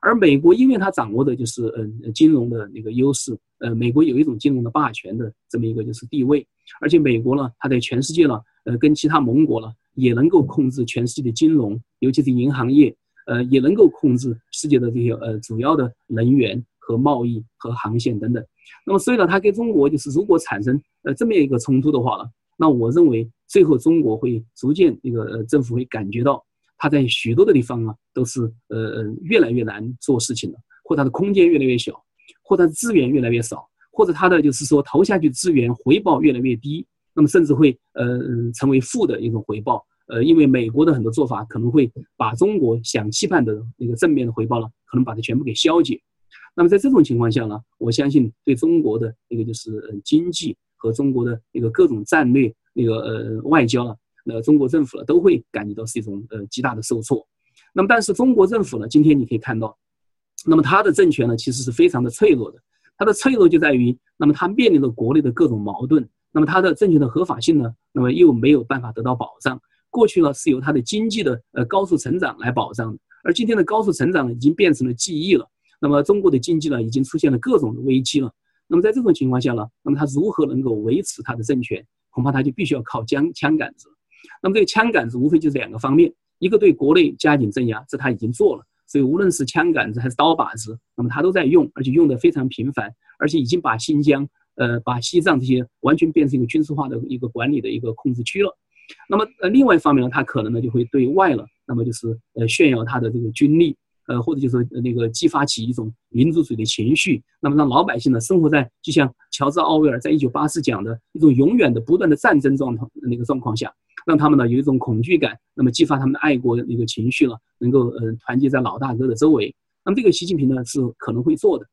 而美国因为它掌握的就是嗯金融的那个优势，呃，美国有一种金融的霸权的这么一个就是地位，而且美国呢，它在全世界呢，呃，跟其他盟国呢，也能够控制全世界的金融，尤其是银行业，呃，也能够控制世界的这些呃主要的能源和贸易和航线等等。那么所以呢，它跟中国就是如果产生呃这么一个冲突的话呢？那我认为，最后中国会逐渐那个呃政府会感觉到，它在许多的地方啊都是呃呃越来越难做事情了，或它的空间越来越小，或它的资源越来越少，或者它的就是说投下去资源回报越来越低，那么甚至会呃成为负的一种回报。呃，因为美国的很多做法可能会把中国想期盼的那个正面的回报呢，可能把它全部给消解。那么在这种情况下呢，我相信对中国的那个就是经济。和中国的那个各种战略、那个呃外交啊，那中国政府呢都会感觉到是一种呃极大的受挫。那么，但是中国政府呢，今天你可以看到，那么它的政权呢其实是非常的脆弱的。它的脆弱就在于，那么它面临着国内的各种矛盾，那么它的政权的合法性呢，那么又没有办法得到保障。过去呢是由它的经济的呃高速成长来保障的，而今天的高速成长已经变成了记忆了。那么中国的经济呢已经出现了各种的危机了。那么在这种情况下呢，那么他如何能够维持他的政权？恐怕他就必须要靠枪枪杆子。那么这个枪杆子无非就是两个方面，一个对国内加紧镇压，这他已经做了。所以无论是枪杆子还是刀把子，那么他都在用，而且用的非常频繁，而且已经把新疆、呃，把西藏这些完全变成一个军事化的一个管理的一个控制区了。那么呃，另外一方面呢，他可能呢就会对外了，那么就是呃炫耀他的这个军力。呃，或者就是那个激发起一种民族主义的情绪，那么让老百姓呢生活在就像乔治奥威尔在一九八四讲的一种永远的不断的战争状态那个状况下，让他们呢有一种恐惧感，那么激发他们的爱国那个情绪了，能够呃团结在老大哥的周围。那么这个习近平呢是可能会做的。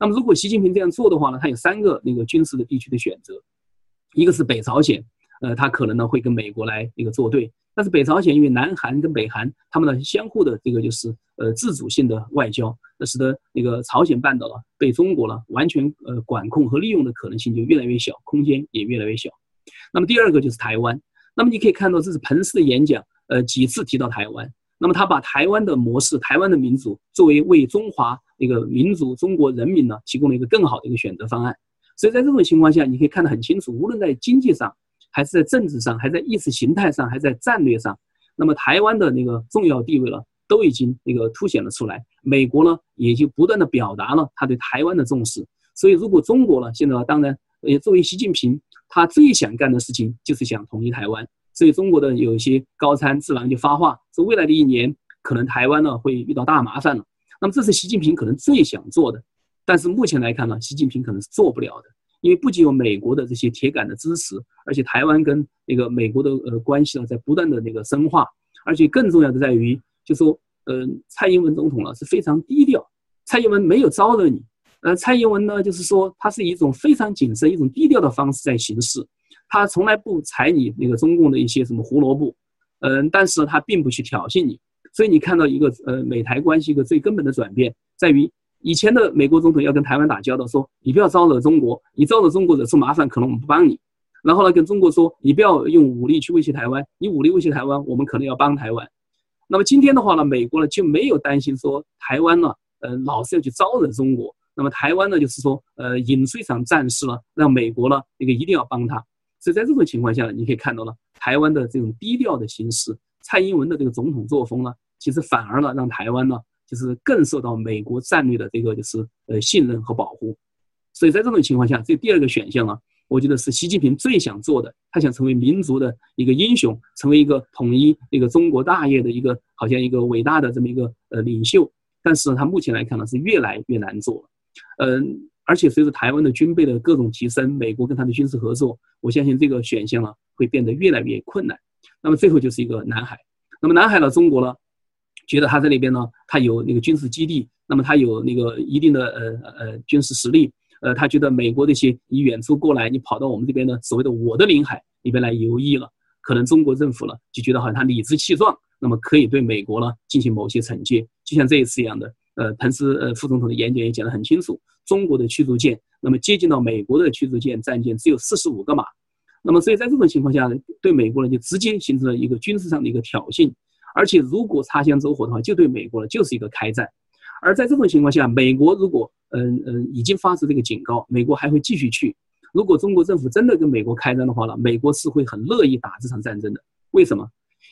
那么如果习近平这样做的话呢，他有三个那个军事的地区的选择，一个是北朝鲜，呃，他可能呢会跟美国来一个作对。但是北朝鲜因为南韩跟北韩他们的相互的这个就是呃自主性的外交，那使得那个朝鲜半岛啊被中国呢完全呃管控和利用的可能性就越来越小，空间也越来越小。那么第二个就是台湾，那么你可以看到这是彭斯的演讲，呃几次提到台湾，那么他把台湾的模式、台湾的民主作为为中华那个民族中国人民呢提供了一个更好的一个选择方案。所以在这种情况下，你可以看得很清楚，无论在经济上。还是在政治上，还在意识形态上，还在战略上，那么台湾的那个重要地位了，都已经那个凸显了出来。美国呢，也就不断的表达了他对台湾的重视。所以，如果中国呢，现在当然，也作为习近平，他最想干的事情就是想统一台湾。所以，中国的有一些高参自然就发话说，未来的一年，可能台湾呢会遇到大麻烦了。那么，这是习近平可能最想做的，但是目前来看呢，习近平可能是做不了的。因为不仅有美国的这些铁杆的支持，而且台湾跟那个美国的呃关系呢在不断的那个深化，而且更重要的在于，就说，嗯，蔡英文总统呢是非常低调，蔡英文没有招惹你，呃，蔡英文呢就是说，他是一种非常谨慎、一种低调的方式在行事，他从来不踩你那个中共的一些什么胡萝卜，嗯，但是他并不去挑衅你，所以你看到一个呃美台关系一个最根本的转变在于。以前的美国总统要跟台湾打交道，说你不要招惹中国，你招惹中国惹出麻烦，可能我们不帮你。然后呢，跟中国说你不要用武力去威胁台湾，你武力威胁台湾，我们可能要帮台湾。那么今天的话呢，美国呢就没有担心说台湾呢，呃，老是要去招惹中国。那么台湾呢，就是说，呃，引出一场战事呢，让美国呢那个一定要帮他。所以在这种情况下呢，你可以看到了台湾的这种低调的形式，蔡英文的这个总统作风呢，其实反而呢让台湾呢。就是更受到美国战略的这个就是呃信任和保护，所以在这种情况下，这第二个选项啊，我觉得是习近平最想做的，他想成为民族的一个英雄，成为一个统一一个中国大业的一个好像一个伟大的这么一个呃领袖，但是他目前来看呢是越来越难做了，嗯，而且随着台湾的军备的各种提升，美国跟他的军事合作，我相信这个选项呢会变得越来越困难，那么最后就是一个南海，那么南海呢，中国呢？觉得他在那边呢，他有那个军事基地，那么他有那个一定的呃呃军事实力，呃，他觉得美国这些你远处过来，你跑到我们这边的所谓的我的领海里边来游弋了，可能中国政府呢就觉得好像他理直气壮，那么可以对美国呢进行某些惩戒，就像这一次一样的，呃，彭斯呃副总统的演讲也讲得很清楚，中国的驱逐舰，那么接近到美国的驱逐舰战舰只有四十五个码，那么所以在这种情况下，对美国呢就直接形成了一个军事上的一个挑衅。而且，如果擦枪走火的话，就对美国呢就是一个开战。而在这种情况下，美国如果嗯嗯已经发出这个警告，美国还会继续去。如果中国政府真的跟美国开战的话呢，美国是会很乐意打这场战争的。为什么？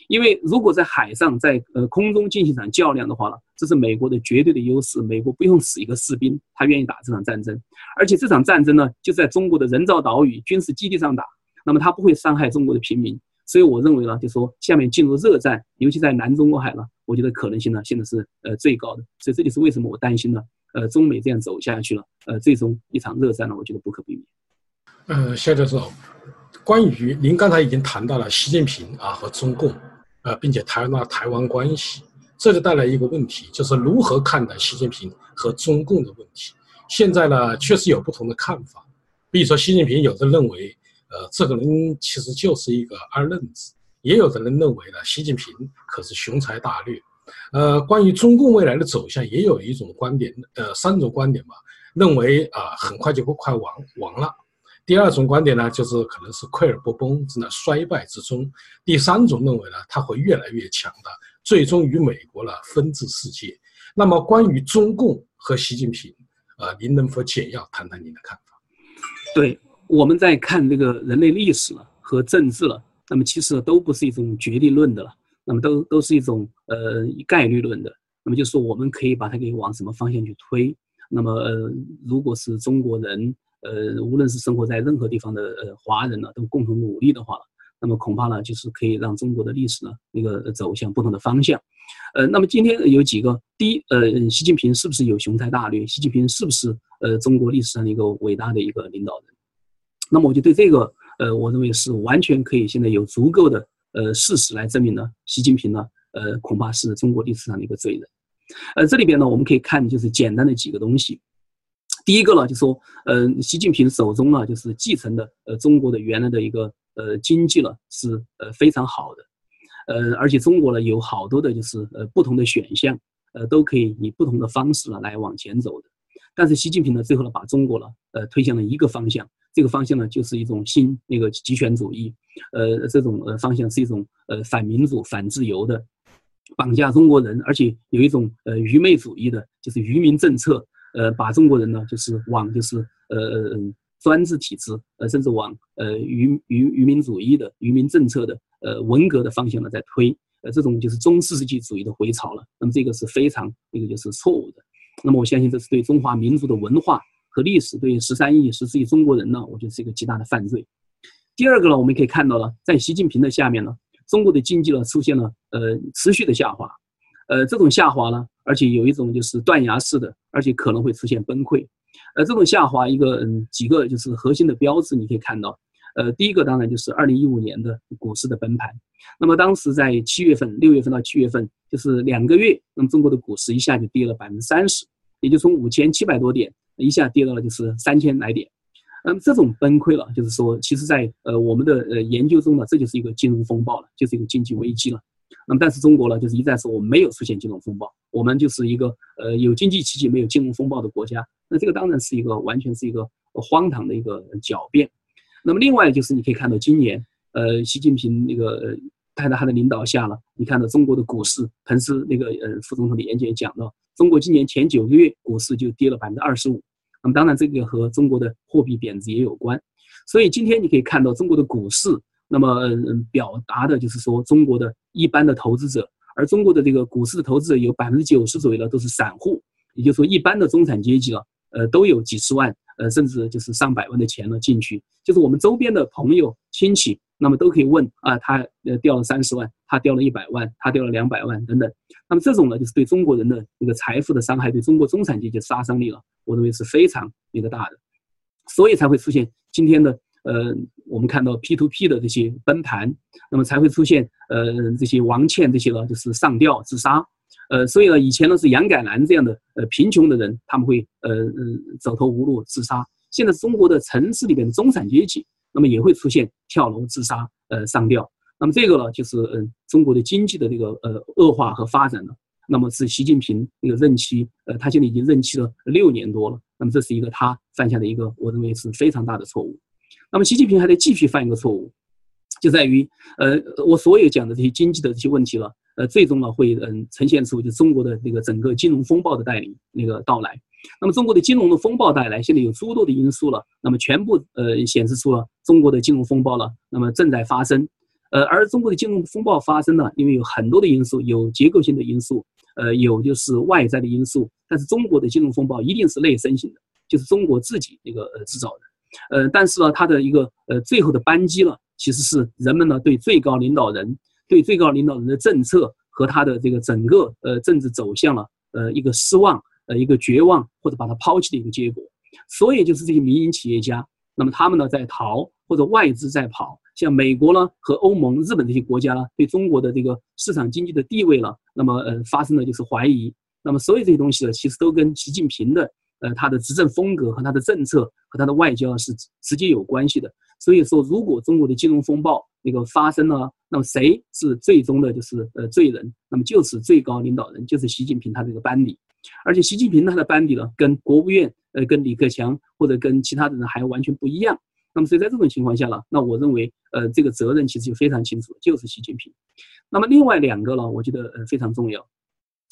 因为如果在海上、在呃空中进行一场较量的话呢，这是美国的绝对的优势。美国不用死一个士兵，他愿意打这场战争。而且这场战争呢，就在中国的人造岛屿、军事基地上打，那么他不会伤害中国的平民。所以我认为呢，就说下面进入热战，尤其在南中国海呢，我觉得可能性呢现在是呃最高的。所以这就是为什么我担心呢，呃，中美这样走下去了，呃，最终一场热战呢，我觉得不可避免。呃，谢教授，关于您刚才已经谈到了习近平啊和中共，呃，并且谈到台湾关系，这就带来一个问题，就是如何看待习近平和中共的问题。现在呢，确实有不同的看法，比如说习近平有的认为。呃，这个人其实就是一个二愣子，也有的人认为呢，习近平可是雄才大略。呃，关于中共未来的走向，也有一种观点，呃，三种观点吧，认为啊，很快就会快亡亡了。第二种观点呢，就是可能是溃而不崩，正在衰败之中。第三种认为呢，他会越来越强大，最终与美国呢分治世界。那么，关于中共和习近平，呃，您能否简要谈谈您的看法？对。我们在看这个人类历史了和政治了，那么其实都不是一种决定论的了，那么都都是一种呃概率论的。那么就是说，我们可以把它给往什么方向去推？那么呃，如果是中国人，呃，无论是生活在任何地方的呃华人呢，都共同努力的话，那么恐怕呢就是可以让中国的历史呢那个走向不同的方向。呃，那么今天有几个，第一，呃，习近平是不是有雄才大略？习近平是不是呃中国历史上的一个伟大的一个领导人？那么我就对这个，呃，我认为是完全可以现在有足够的呃事实来证明呢，习近平呢，呃，恐怕是中国历史上的一个罪人。呃，这里边呢，我们可以看就是简单的几个东西。第一个呢，就说，呃，习近平手中呢，就是继承的，呃，中国的原来的一个呃经济呢，是呃非常好的，呃，而且中国呢有好多的就是呃不同的选项，呃，都可以以不同的方式呢来往前走的。但是习近平呢，最后呢，把中国呢，呃，推向了一个方向，这个方向呢，就是一种新那个极权主义，呃，这种呃方向是一种呃反民主、反自由的。绑架中国人，而且有一种呃愚昧主义的，就是愚民政策，呃，把中国人呢，就是往就是呃专制体制，呃，甚至往呃愚愚愚民主义的愚民政策的呃文革的方向呢在推，呃，这种就是中世纪主义的回潮了。那么这个是非常这个就是错误的。那么我相信这是对中华民族的文化和历史，对十三亿十四亿中国人呢，我觉得是一个极大的犯罪。第二个呢，我们可以看到呢，在习近平的下面呢。中国的经济呢出现了呃持续的下滑，呃这种下滑呢，而且有一种就是断崖式的，而且可能会出现崩溃。呃这种下滑一个嗯几个就是核心的标志，你可以看到，呃第一个当然就是二零一五年的股市的崩盘。那么当时在七月份、六月份到七月份，就是两个月，那么中国的股市一下就跌了百分之三十，也就从五千七百多点一下跌到了就是三千来点。那么这种崩溃了，就是说，其实，在呃我们的呃研究中呢，这就是一个金融风暴了，就是一个经济危机了。那么，但是中国呢，就是一再说我们没有出现金融风暴，我们就是一个呃有经济奇迹没有金融风暴的国家。那这个当然是一个完全是一个荒唐的一个狡辩。那么，另外就是你可以看到今年，呃，习近平那个他在他的领导下了，你看到中国的股市，彭斯那个呃副总统的演讲讲到，中国今年前九个月股市就跌了百分之二十五。那么当然，这个和中国的货币贬值也有关。所以今天你可以看到中国的股市，那么表达的就是说中国的一般的投资者，而中国的这个股市的投资者有百分之九十左右的都是散户，也就是说一般的中产阶级了，呃，都有几十万，呃，甚至就是上百万的钱呢进去，就是我们周边的朋友亲戚。那么都可以问啊，他呃掉了三十万，他掉了一百万，他掉了两百万等等。那么这种呢，就是对中国人的这个财富的伤害，对中国中产阶级杀伤力了，我认为是非常一个大的，所以才会出现今天的呃，我们看到 P to P 的这些崩盘，那么才会出现呃这些王倩这些呢，就是上吊自杀。呃，所以呢，以前呢是杨改兰这样的呃贫穷的人，他们会呃嗯走投无路自杀。现在中国的城市里边的中产阶级。那么也会出现跳楼自杀、呃上吊。那么这个呢，就是嗯中国的经济的这个呃恶化和发展呢。那么是习近平那个任期，呃，他现在已经任期了六年多了。那么这是一个他犯下的一个，我认为是非常大的错误。那么习近平还得继续犯一个错误，就在于呃我所有讲的这些经济的这些问题了，呃，最终呢会嗯呈现出就中国的那个整个金融风暴的带领那个到来。那么中国的金融的风暴带来，现在有诸多的因素了。那么全部呃显示出了中国的金融风暴了。那么正在发生，呃，而中国的金融风暴发生呢，因为有很多的因素，有结构性的因素，呃，有就是外在的因素。但是中国的金融风暴一定是内生性的，就是中国自己那个呃制造的。呃，但是呢，它的一个呃最后的扳机了，其实是人们呢对最高领导人、对最高领导人的政策和他的这个整个呃政治走向了呃一个失望。呃，一个绝望或者把它抛弃的一个结果，所以就是这些民营企业家，那么他们呢在逃，或者外资在跑，像美国呢和欧盟、日本这些国家呢，对中国的这个市场经济的地位呢，那么呃发生了就是怀疑，那么所有这些东西呢，其实都跟习近平的呃他的执政风格和他的政策和他的外交是直接有关系的。所以说，如果中国的金融风暴那个发生了，那么谁是最终的就是呃罪人？那么就是最高领导人，就是习近平他这个班底。而且习近平他的班底呢，跟国务院呃，跟李克强或者跟其他的人还完全不一样。那么所以在这种情况下呢，那我认为呃，这个责任其实就非常清楚，就是习近平。那么另外两个呢，我觉得呃非常重要，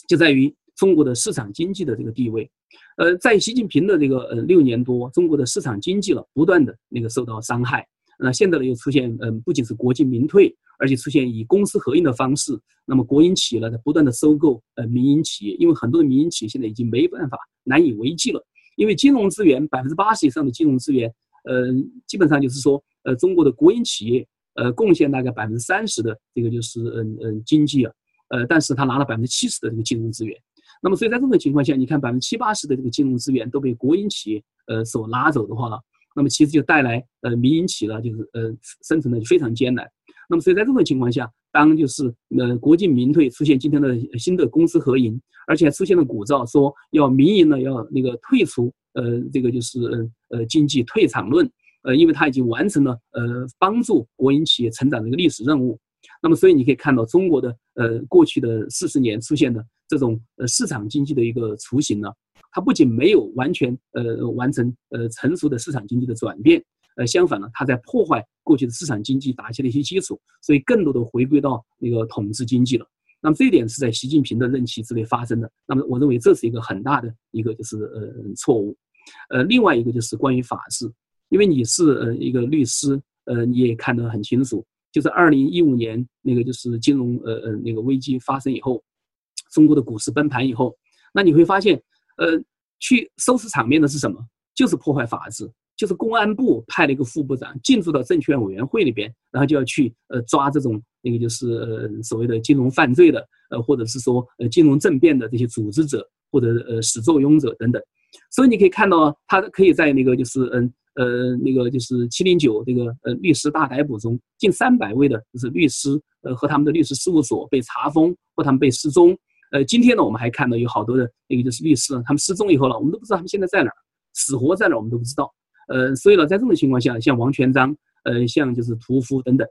就在于中国的市场经济的这个地位。呃，在习近平的这个呃六年多，中国的市场经济了不断的那个受到伤害。那现在呢又出现嗯，不仅是国进民退。而且出现以公私合营的方式，那么国营企业呢在不断的收购呃民营企业，因为很多的民营企业现在已经没办法难以为继了，因为金融资源百分之八十以上的金融资源，呃基本上就是说呃中国的国营企业呃，贡献大概百分之三十的这个就是嗯嗯经济啊，呃，但是他拿了百分之七十的这个金融资源。那么所以在这种情况下，你看百分之七八十的这个金融资源都被国营企业呃所拿走的话呢，那么其实就带来呃民营企业呢就是呃生存的非常艰难。那么所以在这种情况下，当就是呃国进民退出现今天的新的公司合营，而且还出现了鼓噪说要民营呢要那个退出呃这个就是呃经济退场论，呃因为它已经完成了呃帮助国营企业成长的一个历史任务。那么所以你可以看到中国的呃过去的四十年出现的这种呃市场经济的一个雏形呢，它不仅没有完全呃完成呃成熟的市场经济的转变。呃，相反呢，它在破坏过去的市场经济打下的一些基础，所以更多的回归到那个统治经济了。那么这一点是在习近平的任期之内发生的。那么我认为这是一个很大的一个就是呃错误。呃，另外一个就是关于法治，因为你是呃一个律师，呃你也看得很清楚，就是二零一五年那个就是金融呃呃那个危机发生以后，中国的股市崩盘以后，那你会发现，呃，去收拾场面的是什么？就是破坏法治。就是公安部派了一个副部长进驻到证券委员会里边，然后就要去呃抓这种那个就是呃所谓的金融犯罪的呃或者是说呃金融政变的这些组织者或者呃始作俑者等等，所以你可以看到他可以在那个就是嗯呃那个就是七零九这个呃律师大逮捕中，近三百位的就是律师呃和他们的律师事务所被查封或他们被失踪，呃今天呢我们还看到有好多的那个就是律师他们失踪以后了，我们都不知道他们现在在哪儿，死活在哪儿我们都不知道。呃，所以呢，在这种情况下，像王全璋，呃，像就是屠夫等等，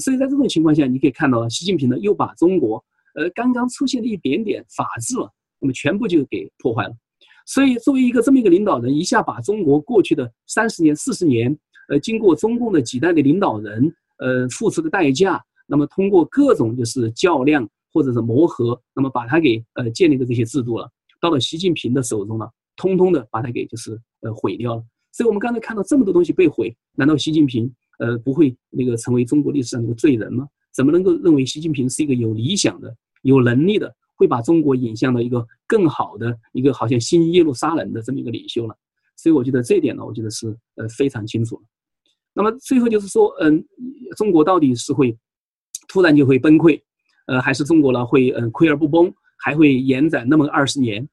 所以在这种情况下，你可以看到，习近平呢又把中国，呃，刚刚出现的一点点法治了，那么全部就给破坏了。所以，作为一个这么一个领导人，一下把中国过去的三十年、四十年，呃，经过中共的几代的领导人，呃，付出的代价，那么通过各种就是较量或者是磨合，那么把它给呃建立的这些制度了，到了习近平的手中了，通通的把它给就是呃毁掉了。所以，我们刚才看到这么多东西被毁，难道习近平呃不会那个成为中国历史上的一个罪人吗？怎么能够认为习近平是一个有理想的、有能力的，会把中国引向到一个更好的一个好像新耶路撒冷的这么一个领袖呢？所以，我觉得这一点呢，我觉得是呃非常清楚。那么最后就是说，嗯，中国到底是会突然就会崩溃，呃，还是中国呢会嗯溃而不崩，还会延展那么二十年？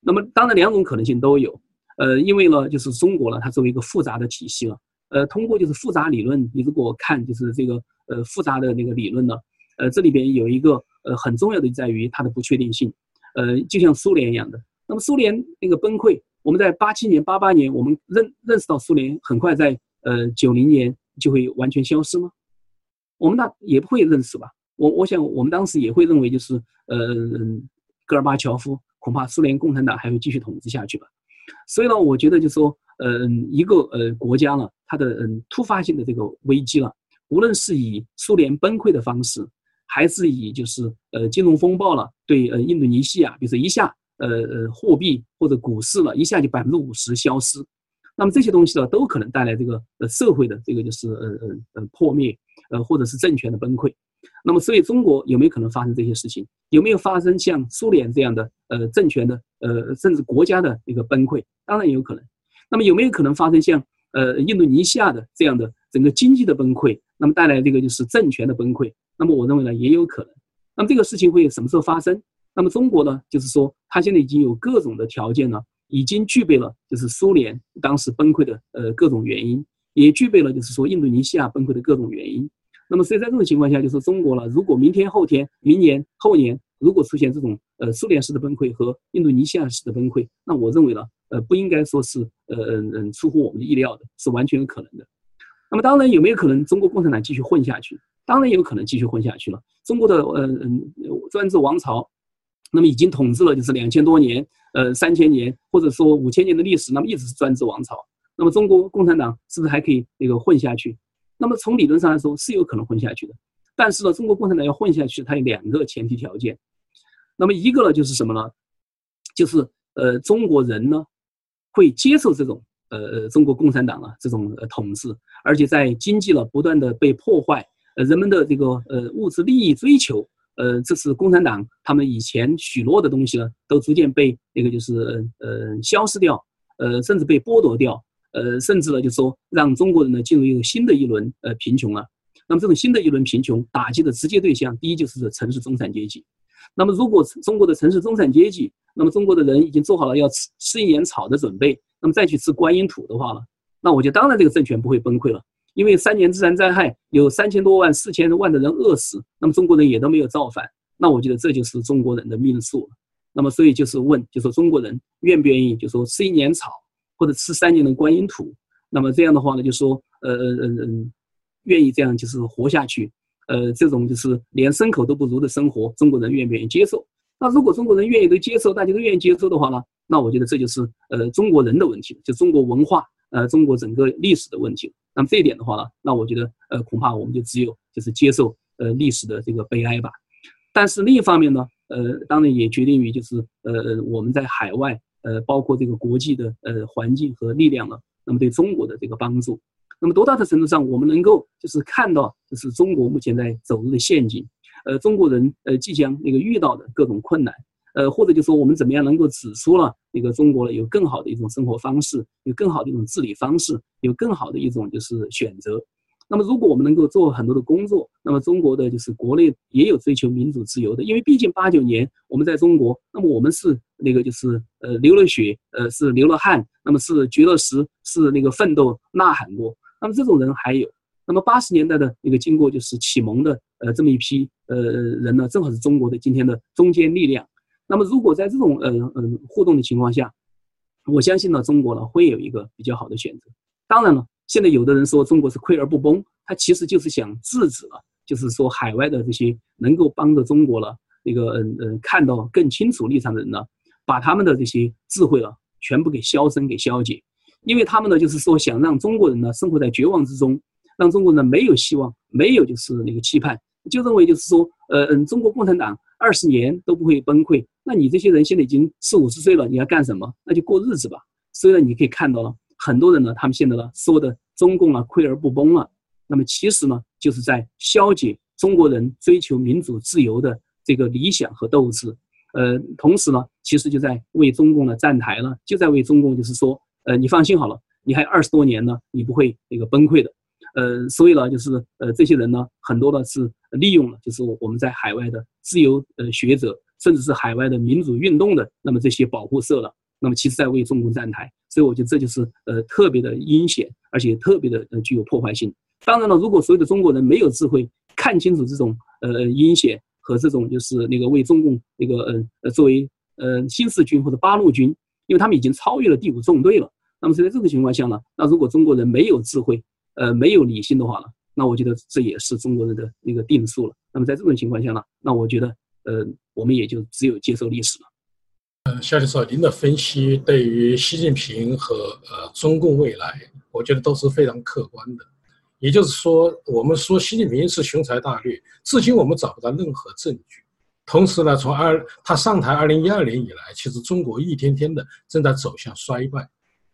那么当然两种可能性都有。呃，因为呢，就是中国呢，它作为一个复杂的体系了，呃，通过就是复杂理论，你如果看就是这个呃复杂的那个理论呢，呃，这里边有一个呃很重要的在于它的不确定性，呃，就像苏联一样的。那么苏联那个崩溃，我们在八七年、八八年，我们认认识到苏联很快在呃九零年就会完全消失吗？我们那也不会认识吧？我我想我们当时也会认为就是呃戈尔巴乔夫恐怕苏联共产党还会继续统治下去吧。所以呢，我觉得就是说，嗯，一个呃国家呢，它的嗯突发性的这个危机了，无论是以苏联崩溃的方式，还是以就是呃金融风暴了，对呃印度尼西亚，比如说一下呃呃货币或者股市了一下就百分之五十消失，那么这些东西呢，都可能带来这个呃社会的这个就是呃呃呃破灭，呃或者是政权的崩溃。那么，所以中国有没有可能发生这些事情？有没有发生像苏联这样的呃政权的呃甚至国家的一个崩溃？当然也有可能。那么有没有可能发生像呃印度尼西亚的这样的整个经济的崩溃？那么带来这个就是政权的崩溃？那么我认为呢也有可能。那么这个事情会什么时候发生？那么中国呢，就是说它现在已经有各种的条件呢，已经具备了就是苏联当时崩溃的呃各种原因，也具备了就是说印度尼西亚崩溃的各种原因。那么，所以在这种情况下，就是中国了。如果明天、后天、明年、后年，如果出现这种呃苏联式的崩溃和印度尼西亚式的崩溃，那我认为呢，呃，不应该说是呃嗯嗯出乎我们的意料的，是完全有可能的。那么，当然有没有可能中国共产党继续混下去？当然有可能继续混下去了。中国的呃嗯专制王朝，那么已经统治了就是两千多年，呃三千年或者说五千年的历史，那么一直是专制王朝。那么中国共产党是不是还可以那个混下去？那么从理论上来说是有可能混下去的，但是呢，中国共产党要混下去，它有两个前提条件。那么一个呢，就是什么呢？就是呃，中国人呢会接受这种呃中国共产党啊这种呃统治，而且在经济了不断的被破坏，呃，人们的这个呃物质利益追求，呃，这是共产党他们以前许诺的东西呢，都逐渐被那个就是呃消失掉，呃，甚至被剥夺掉。呃，甚至呢，就说让中国人呢进入一个新的一轮呃贫穷了。那么这种新的一轮贫穷打击的直接对象，第一就是城市中产阶级。那么如果中国的城市中产阶级，那么中国的人已经做好了要吃吃一年草的准备，那么再去吃观音土的话呢，那我觉得当然这个政权不会崩溃了，因为三年自然灾害有三千多万、四千万的人饿死，那么中国人也都没有造反，那我觉得这就是中国人的命数。那么所以就是问，就说中国人愿不愿意，就说吃一年草或者吃三年的观音土？那么这样的话呢，就说呃呃呃，愿意这样就是活下去，呃，这种就是连牲口都不如的生活，中国人愿不愿意接受？那如果中国人愿意都接受，大家都愿意接受的话呢，那我觉得这就是呃中国人的问题，就中国文化呃中国整个历史的问题。那么这一点的话呢，那我觉得呃恐怕我们就只有就是接受呃历史的这个悲哀吧。但是另一方面呢，呃，当然也决定于就是呃我们在海外呃包括这个国际的呃环境和力量呢。那么对中国的这个帮助，那么多大的程度上，我们能够就是看到，就是中国目前在走入的陷阱，呃，中国人呃即将那个遇到的各种困难，呃，或者就说我们怎么样能够指出了那个中国有更好的一种生活方式，有更好的一种治理方式，有更好的一种就是选择。那么，如果我们能够做很多的工作，那么中国的就是国内也有追求民主自由的，因为毕竟八九年我们在中国，那么我们是那个就是呃流了血，呃是流了汗，那么是绝了食，是那个奋斗呐喊过，那么这种人还有，那么八十年代的那个经过就是启蒙的呃这么一批呃人呢，正好是中国的今天的中坚力量。那么如果在这种呃呃互动的情况下，我相信呢，中国呢会有一个比较好的选择。当然了。现在有的人说中国是溃而不崩，他其实就是想制止了，就是说海外的这些能够帮着中国了那个嗯嗯看到更清楚立场的人呢，把他们的这些智慧了全部给消声给消解，因为他们呢就是说想让中国人呢生活在绝望之中，让中国人没有希望，没有就是那个期盼，就认为就是说呃嗯中国共产党二十年都不会崩溃，那你这些人现在已经四五十岁了，你要干什么？那就过日子吧。虽然，你可以看到了。很多人呢，他们现在呢说的中共啊溃而不崩了，那么其实呢就是在消解中国人追求民主自由的这个理想和斗志，呃，同时呢，其实就在为中共呢站台了，就在为中共就是说，呃，你放心好了，你还有二十多年呢，你不会那个崩溃的，呃，所以呢，就是呃这些人呢，很多呢是利用了就是我们在海外的自由呃学者，甚至是海外的民主运动的那么这些保护色了。那么，其实在为中共站台，所以我觉得这就是呃特别的阴险，而且特别的呃具有破坏性。当然了，如果所有的中国人没有智慧看清楚这种呃阴险和这种就是那个为中共那个呃呃作为呃新四军或者八路军，因为他们已经超越了第五纵队了。那么，在这种情况下呢，那如果中国人没有智慧，呃没有理性的话呢，那我觉得这也是中国人的那个定数了。那么，在这种情况下呢，那我觉得呃我们也就只有接受历史了。嗯，肖教授，您的分析对于习近平和呃中共未来，我觉得都是非常客观的。也就是说，我们说习近平是雄才大略，至今我们找不到任何证据。同时呢，从二他上台二零一二年以来，其实中国一天天的正在走向衰败，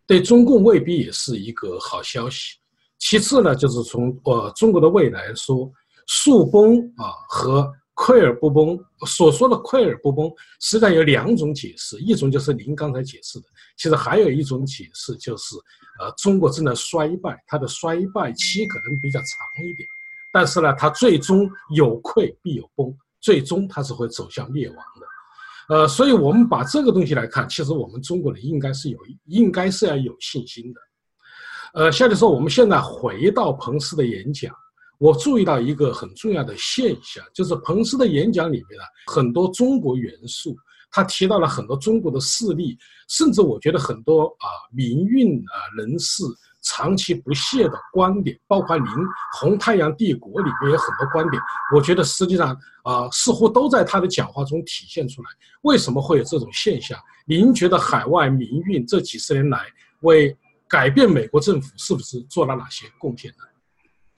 对中共未必也是一个好消息。其次呢，就是从呃中国的未来说，树崩啊和。溃而不崩，所说的溃而不崩，实际上有两种解释，一种就是您刚才解释的，其实还有一种解释就是，呃，中国正在衰败，它的衰败期可能比较长一点，但是呢，它最终有溃必有崩，最终它是会走向灭亡的，呃，所以我们把这个东西来看，其实我们中国人应该是有，应该是要有信心的，呃，下面说我们现在回到彭斯的演讲。我注意到一个很重要的现象，就是彭斯的演讲里面呢，很多中国元素，他提到了很多中国的事例，甚至我觉得很多啊民运啊人士长期不懈的观点，包括您《红太阳帝国》里面有很多观点，我觉得实际上啊似乎都在他的讲话中体现出来。为什么会有这种现象？您觉得海外民运这几十年来为改变美国政府是不是做了哪些贡献呢？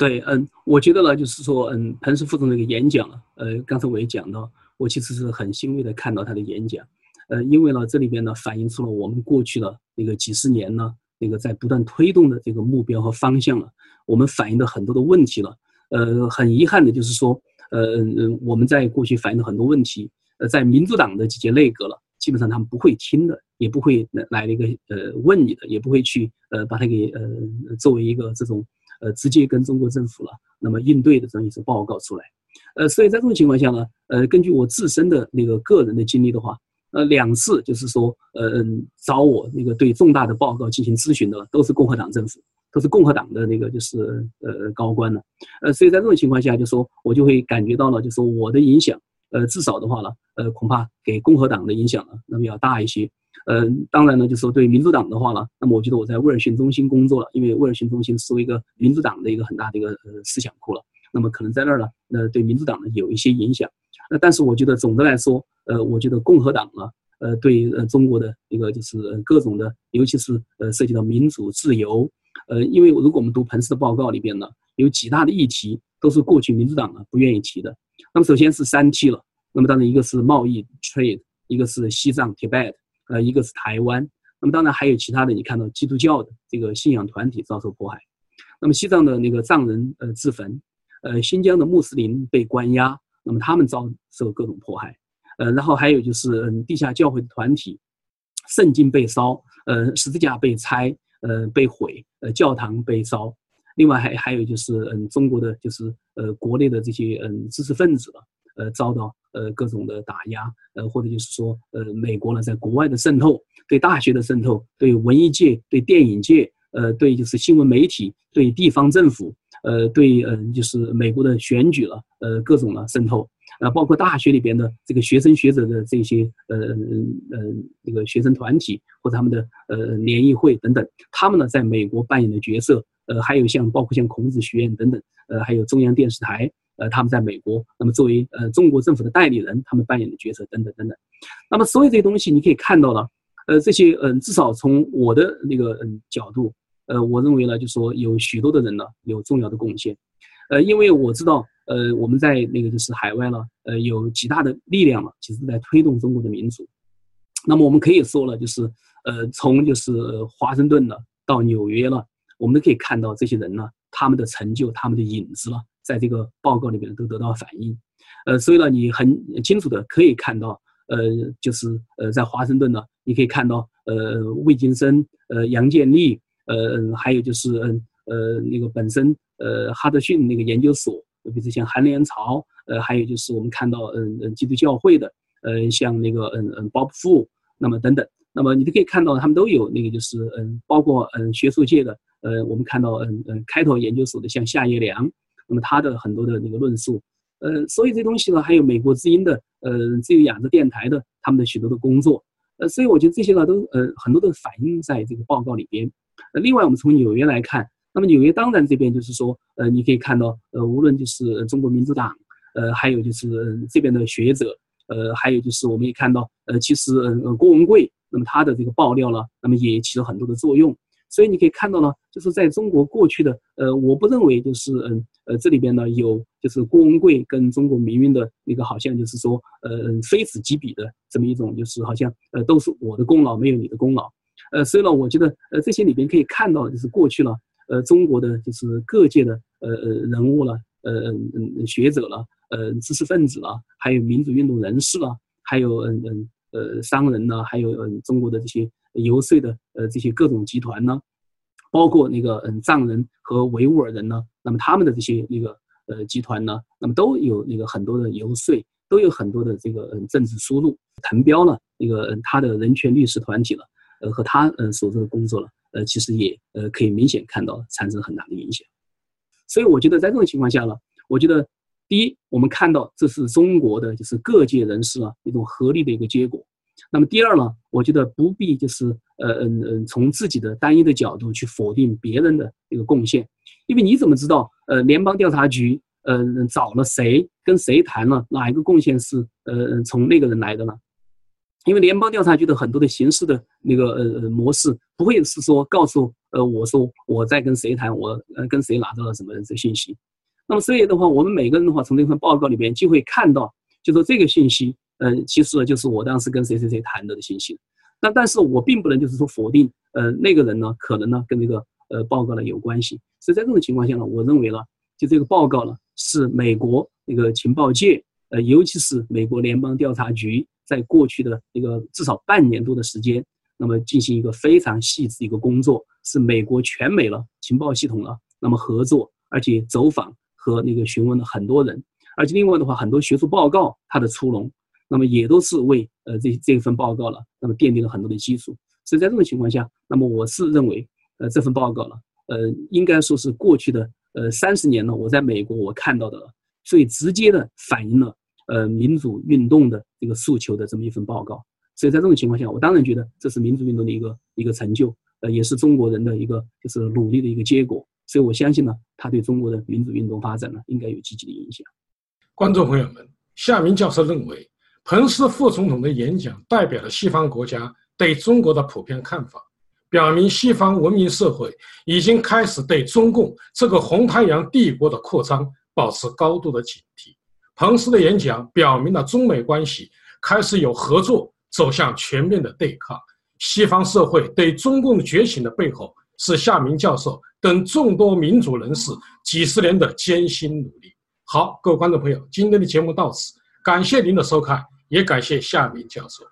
对，嗯，我觉得呢，就是说，嗯，彭斯副总那个演讲，呃，刚才我也讲到，我其实是很欣慰的看到他的演讲，呃，因为呢，这里边呢反映出了我们过去的那个几十年呢，那个在不断推动的这个目标和方向了，我们反映的很多的问题了，呃，很遗憾的就是说，呃，我们在过去反映的很多问题，呃，在民主党的几届内阁了，基本上他们不会听的，也不会来来那个呃问你的，也不会去呃把它给呃作为一个这种。呃直接跟中国政府了那么应对的这样一些报告出来。呃，所以在这种情况下呢，呃，根据我自身的那个个人的经历的话，呃，两次就是说，呃，找我那个对重大的报告进行咨询的都是共和党政府，都是共和党的那个就是呃高官呢，呃，所以在这种情况下，就说我就会感觉到了，就说我的影响，呃，至少的话呢，呃，恐怕给共和党的影响呢，那么要大一些。呃，当然呢，就是说对民主党的话呢，那么我觉得我在威尔逊中心工作了，因为威尔逊中心是一个民主党的一个很大的一个呃思想库了。那么可能在那儿呢，那对民主党呢有一些影响，呃，但是我觉得总的来说，呃，我觉得共和党呢，呃，对呃中国的一个就是各种的，尤其是呃涉及到民主自由，呃，因为如果我们读彭斯的报告里边呢，有几大的议题都是过去民主党呢不愿意提的。那么首先是三 T 了，那么当然一个是贸易 trade，一个是西藏 Tibet，呃，一个是台湾，那么当然还有其他的，你看到基督教的这个信仰团体遭受迫害，那么西藏的那个藏人呃自焚。呃，新疆的穆斯林被关押，那么他们遭受各种迫害，呃，然后还有就是，嗯，地下教会的团体，圣经被烧，呃，十字架被拆，呃，被毁，呃，教堂被烧，另外还还有就是，嗯，中国的就是呃国内的这些嗯知识分子，呃，遭到呃各种的打压，呃，或者就是说，呃，美国呢在国外的渗透，对大学的渗透，对文艺界，对电影界，呃，对就是新闻媒体，对地方政府。呃，对，嗯，就是美国的选举了，呃，各种的渗透，啊，包括大学里边的这个学生学者的这些，呃，呃，这个学生团体或者他们的呃联谊会等等，他们呢在美国扮演的角色，呃，还有像包括像孔子学院等等，呃，还有中央电视台，呃，他们在美国，那么作为呃中国政府的代理人，他们扮演的角色等等等等，那么所有这些东西你可以看到了，呃，这些，嗯，至少从我的那个嗯角度。呃，我认为呢，就说有许多的人呢有重要的贡献，呃，因为我知道，呃，我们在那个就是海外呢，呃，有极大的力量了，其实在推动中国的民主。那么我们可以说了，就是呃，从就是华盛顿了到纽约了，我们都可以看到这些人呢，他们的成就、他们的影子了，在这个报告里面都得到反映。呃，所以呢，你很清楚的可以看到，呃，就是呃，在华盛顿呢，你可以看到，呃，魏金生，呃，杨建立。呃，还有就是，嗯，呃，那个本身，呃，哈德逊那个研究所，比如像韩连朝，呃，还有就是我们看到，嗯嗯，基督教会的，呃，像那个，嗯嗯，，Bob Fu，，那么等等，那么你都可以看到，他们都有那个就是，嗯，包括，嗯，学术界的，呃，我们看到，嗯嗯，开拓研究所的像夏叶良，那么他的很多的那个论述，呃，所以这东西呢，还有美国之音的，呃，自由亚洲电台的他们的许多的工作，呃，所以我觉得这些呢，都，呃，很多都反映在这个报告里边。呃另外，我们从纽约来看，那么纽约当然这边就是说，呃，你可以看到，呃，无论就是中国民主党，呃，还有就是这边的学者，呃，还有就是我们也看到，呃，其实，呃，郭文贵，那么他的这个爆料呢，那么也起了很多的作用。所以你可以看到呢，就是在中国过去的，呃，我不认为就是，嗯，呃，这里边呢有就是郭文贵跟中国民运的那个好像就是说，呃，非此即彼的这么一种，就是好像，呃，都是我的功劳，没有你的功劳。呃，所以呢，我觉得，呃，这些里边可以看到，就是过去了，呃，中国的就是各界的，呃呃人物了，呃嗯学者了，呃知识分子了，还有民主运动人士了，还有嗯嗯呃商人呢，还有嗯中国的这些游说的，呃这些各种集团呢，包括那个嗯藏人和维吾尔人呢，那么他们的这些那个呃集团呢，那么都有那个很多的游说，都有很多的这个嗯政治输入。滕彪呢，那个他的人权律师团体了。呃，和他呃所做的工作了，呃，其实也呃可以明显看到产生很大的影响。所以我觉得在这种情况下呢，我觉得第一，我们看到这是中国的就是各界人士啊一种合力的一个结果。那么第二呢，我觉得不必就是呃嗯嗯从自己的单一的角度去否定别人的一个贡献，因为你怎么知道呃联邦调查局呃找了谁跟谁谈了哪一个贡献是呃从那个人来的呢？因为联邦调查局的很多的形式的那个呃模式，不会是说告诉呃我说我在跟谁谈，我呃跟谁拿到了什么这信息。那么所以的话，我们每个人的话，从这份报告里边就会看到，就说这个信息，呃，其实呢就是我当时跟谁谁谁谈的的信息。那但是我并不能就是说否定，呃，那个人呢，可能呢跟这个呃报告呢有关系。所以在这种情况下呢，我认为呢，就这个报告呢是美国那个情报界，呃，尤其是美国联邦调查局。在过去的一个至少半年多的时间，那么进行一个非常细致一个工作，是美国全美了情报系统了那么合作，而且走访和那个询问了很多人，而且另外的话，很多学术报告它的出笼，那么也都是为呃这这份报告了，那么奠定了很多的基础。所以在这种情况下，那么我是认为，呃这份报告了，呃应该说是过去的呃三十年呢，我在美国我看到的最直接的反映了呃民主运动的这个诉求的这么一份报告。所以在这种情况下，我当然觉得这是民主运动的一个一个成就，呃，也是中国人的一个就是努力的一个结果。所以我相信呢，它对中国的民主运动发展呢，应该有积极的影响。观众朋友们，夏明教授认为，彭斯副总统的演讲代表了西方国家对中国的普遍看法，表明西方文明社会已经开始对中共这个红太阳帝国的扩张保持高度的警惕。彭斯的演讲表明了中美关系开始有合作。走向全面的对抗，西方社会对中共觉醒的背后，是夏明教授等众多民主人士几十年的艰辛努力。好，各位观众朋友，今天的节目到此，感谢您的收看，也感谢夏明教授。